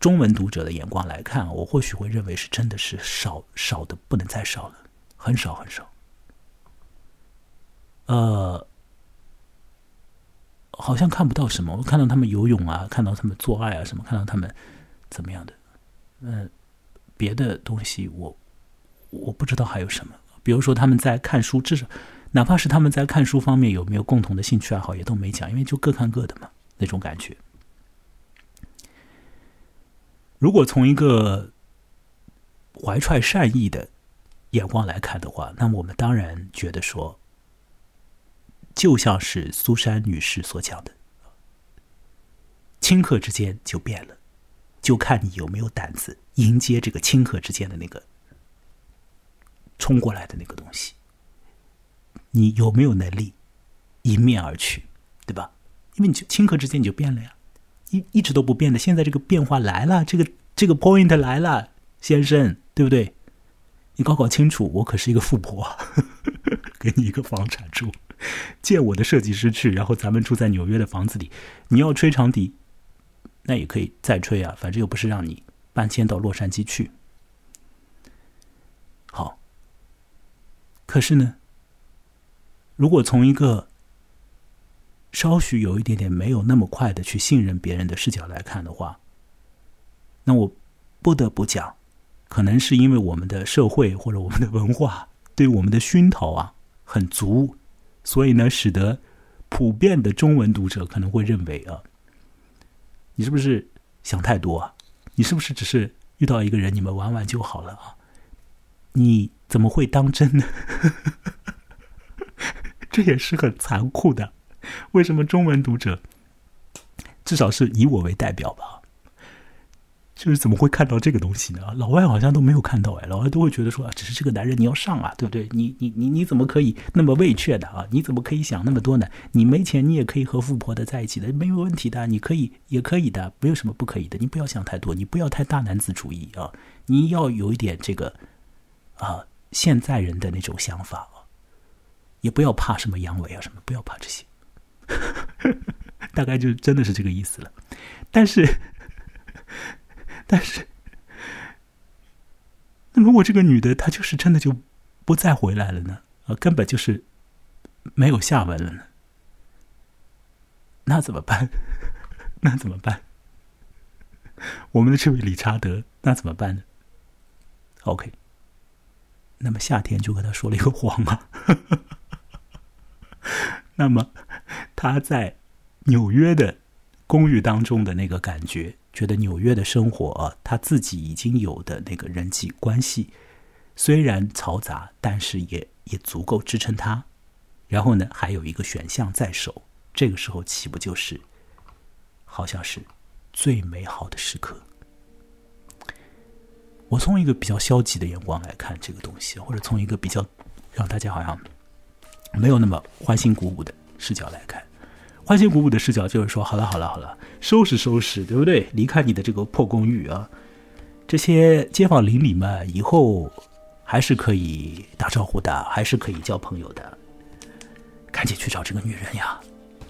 中文读者的眼光来看，我或许会认为是真的是少少的不能再少了，很少很少。呃，好像看不到什么。我看到他们游泳啊，看到他们做爱啊，什么，看到他们怎么样的。嗯，别的东西我我不知道还有什么。比如说他们在看书，至少哪怕是他们在看书方面有没有共同的兴趣爱好，也都没讲，因为就各看各的嘛，那种感觉。如果从一个怀揣善意的眼光来看的话，那么我们当然觉得说。就像是苏珊女士所讲的，顷刻之间就变了，就看你有没有胆子迎接这个顷刻之间的那个冲过来的那个东西，你有没有能力迎面而去，对吧？因为你就顷刻之间你就变了呀，一一直都不变的，现在这个变化来了，这个这个 point 来了，先生，对不对？你搞搞清楚，我可是一个富婆，给你一个房产住。借我的设计师去，然后咱们住在纽约的房子里。你要吹长笛，那也可以再吹啊，反正又不是让你搬迁到洛杉矶去。好，可是呢，如果从一个稍许有一点点没有那么快的去信任别人的视角来看的话，那我不得不讲，可能是因为我们的社会或者我们的文化对我们的熏陶啊很足。所以呢，使得普遍的中文读者可能会认为啊，你是不是想太多啊？你是不是只是遇到一个人，你们玩玩就好了啊？你怎么会当真呢？这也是很残酷的。为什么中文读者，至少是以我为代表吧？就是怎么会看到这个东西呢？老外好像都没有看到哎，老外都会觉得说啊，只是这个男人你要上啊，对不对？你你你你怎么可以那么畏怯的啊？你怎么可以想那么多呢？你没钱你也可以和富婆的在一起的，没有问题的，你可以也可以的，没有什么不可以的。你不要想太多，你不要太大男子主义啊，你要有一点这个啊现在人的那种想法啊，也不要怕什么阳痿啊什么，不要怕这些，大概就真的是这个意思了。但是。但是，那如果这个女的她就是真的就不再回来了呢？啊，根本就是没有下文了呢？那怎么办？那怎么办？我们的这位理查德那怎么办呢？OK，那么夏天就和他说了一个谎啊。那么他在纽约的公寓当中的那个感觉。觉得纽约的生活啊，他自己已经有的那个人际关系，虽然嘈杂，但是也也足够支撑他。然后呢，还有一个选项在手，这个时候岂不就是，好像是最美好的时刻？我从一个比较消极的眼光来看这个东西，或者从一个比较让大家好像没有那么欢欣鼓舞的视角来看。欢欣鼓舞的视角就是说，好了好了好了，收拾收拾，对不对？离开你的这个破公寓啊，这些街坊邻里们以后还是可以打招呼的，还是可以交朋友的。赶紧去找这个女人呀！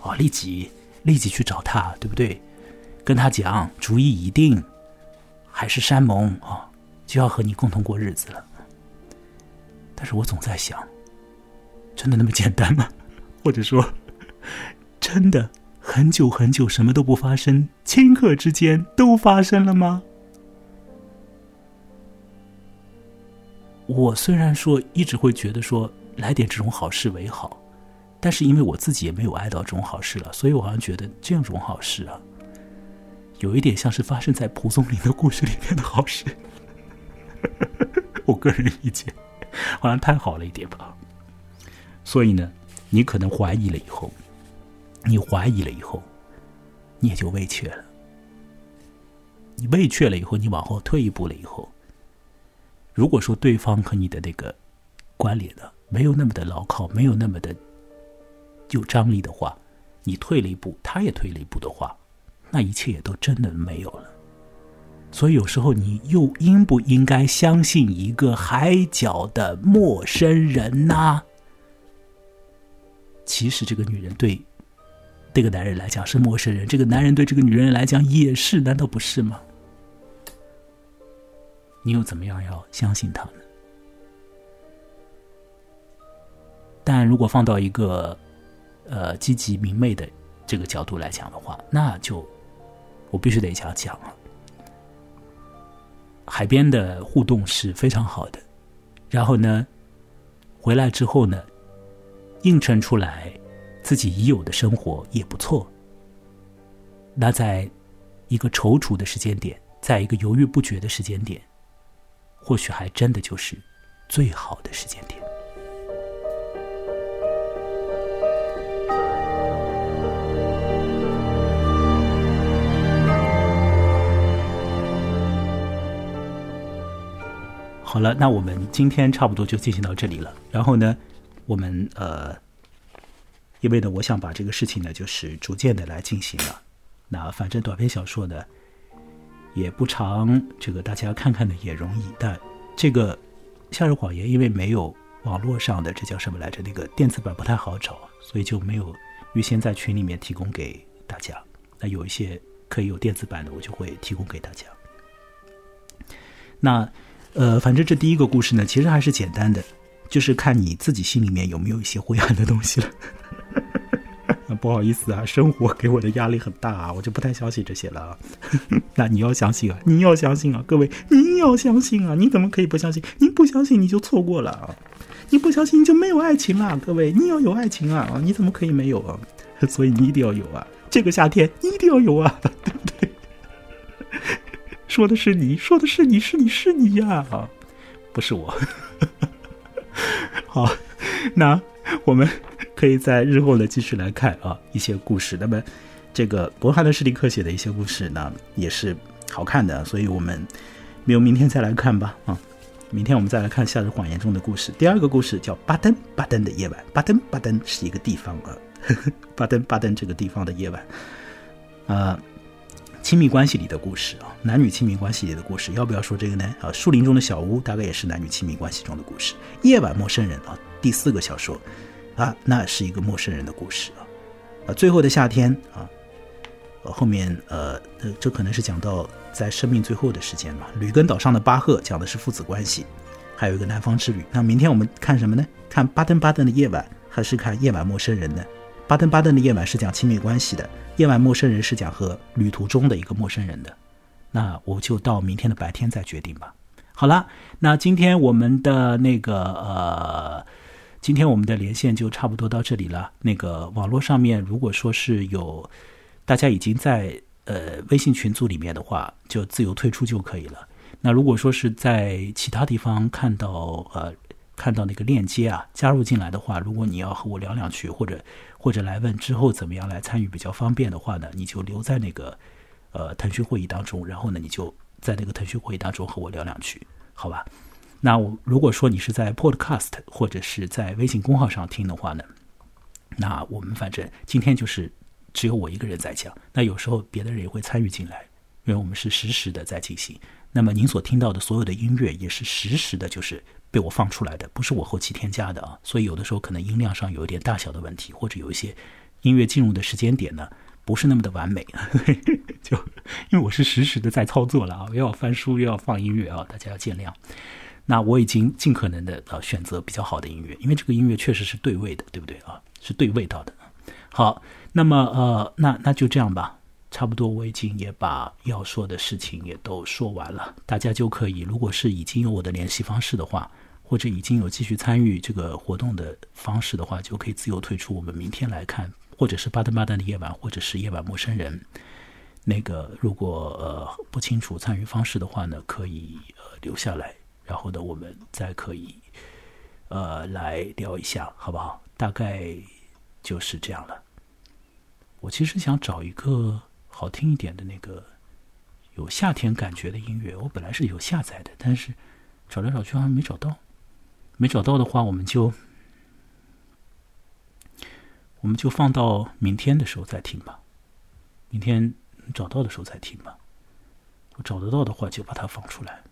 啊，立即立即去找她，对不对？跟她讲，主意已定，海誓山盟啊，就要和你共同过日子了。但是我总在想，真的那么简单吗？或者说？真的很久很久什么都不发生，顷刻之间都发生了吗？我虽然说一直会觉得说来点这种好事为好，但是因为我自己也没有爱到这种好事了，所以我好像觉得这样种好事啊，有一点像是发生在蒲松龄的故事里面的好事。我个人理解，好像太好了一点吧。所以呢，你可能怀疑了以后。你怀疑了以后，你也就畏怯了。你畏怯了以后，你往后退一步了以后，如果说对方和你的那个关联呢，没有那么的牢靠，没有那么的有张力的话，你退了一步，他也退了一步的话，那一切也都真的没有了。所以有时候你又应不应该相信一个海角的陌生人呢？其实这个女人对。这个男人来讲是陌生人，这个男人对这个女人来讲也是，难道不是吗？你又怎么样要相信他呢？但如果放到一个呃积极明媚的这个角度来讲的话，那就我必须得讲讲了。海边的互动是非常好的，然后呢，回来之后呢，映衬出来。自己已有的生活也不错。那在一个踌躇的时间点，在一个犹豫不决的时间点，或许还真的就是最好的时间点。好了，那我们今天差不多就进行到这里了。然后呢，我们呃。因为呢，我想把这个事情呢，就是逐渐的来进行了。那反正短篇小说呢，也不长，这个大家看看呢也容易。但这个《夏日谎言》因为没有网络上的这叫什么来着？那个电子版不太好找，所以就没有预先在群里面提供给大家。那有一些可以有电子版的，我就会提供给大家。那呃，反正这第一个故事呢，其实还是简单的，就是看你自己心里面有没有一些灰暗的东西了。不好意思啊，生活给我的压力很大啊，我就不太相信这些了。啊 那你要相信啊，你要相信啊，各位，你要相信啊，你怎么可以不相信？你不相信你就错过了啊，你不相信你就没有爱情了，各位，你要有爱情啊，你怎么可以没有啊？所以你一定要有啊，这个夏天你一定要有啊，对不对？说的是你，说的是你，是你是你呀，啊不是我。好，那我们。可以在日后呢继续来看啊一些故事。那么，这个伯汉的史蒂克写的一些故事呢也是好看的，所以我们没有明天再来看吧 啊。明天我们再来看《夏日谎言》中的故事。第二个故事叫《巴登巴登的夜晚》，巴登巴登是一个地方啊，巴登巴登这个地方的夜晚啊，亲密关系里的故事啊，男女亲密关系里的故事，要不要说这个呢？啊，树林中的小屋大概也是男女亲密关系中的故事。夜晚陌生人啊，第四个小说。啊，那是一个陌生人的故事啊，啊，最后的夏天啊，后面呃，这可能是讲到在生命最后的时间嘛。吕根岛上的巴赫讲的是父子关系，还有一个南方之旅。那明天我们看什么呢？看巴登巴登的夜晚，还是看夜晚陌生人呢？巴登巴登的夜晚是讲亲密关系的，夜晚陌生人是讲和旅途中的一个陌生人的。那我就到明天的白天再决定吧。好了，那今天我们的那个呃。今天我们的连线就差不多到这里了。那个网络上面，如果说是有大家已经在呃微信群组里面的话，就自由退出就可以了。那如果说是在其他地方看到呃看到那个链接啊，加入进来的话，如果你要和我聊两句，或者或者来问之后怎么样来参与比较方便的话呢，你就留在那个呃腾讯会议当中，然后呢你就在那个腾讯会议当中和我聊两句，好吧？那我如果说你是在 Podcast 或者是在微信公号上听的话呢，那我们反正今天就是只有我一个人在讲。那有时候别的人也会参与进来，因为我们是实时的在进行。那么您所听到的所有的音乐也是实时的，就是被我放出来的，不是我后期添加的啊。所以有的时候可能音量上有一点大小的问题，或者有一些音乐进入的时间点呢不是那么的完美，就因为我是实时的在操作了啊，又要翻书又要放音乐啊，大家要见谅。那我已经尽可能的呃选择比较好的音乐，因为这个音乐确实是对味的，对不对啊？是对味道的。好，那么呃，那那就这样吧。差不多，我已经也把要说的事情也都说完了，大家就可以，如果是已经有我的联系方式的话，或者已经有继续参与这个活动的方式的话，就可以自由退出。我们明天来看，或者是巴登巴登的夜晚，或者是夜晚陌生人。那个如果呃不清楚参与方式的话呢，可以呃留下来，然后呢我们再可以呃来聊一下，好不好？大概就是这样了。我其实想找一个。好听一点的那个有夏天感觉的音乐，我本来是有下载的，但是找来找去好像没找到。没找到的话，我们就我们就放到明天的时候再听吧。明天找到的时候再听吧。我找得到的话就把它放出来，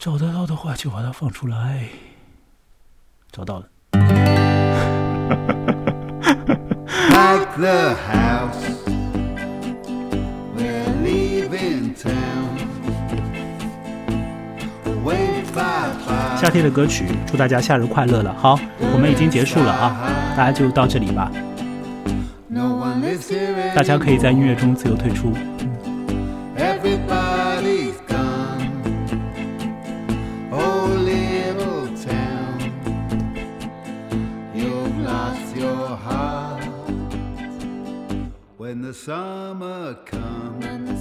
找得到的话就把它放出来。找到了。夏天的歌曲，祝大家夏日快乐了。好，我们已经结束了啊，大家就到这里吧。大家可以在音乐中自由退出。when the summer comes.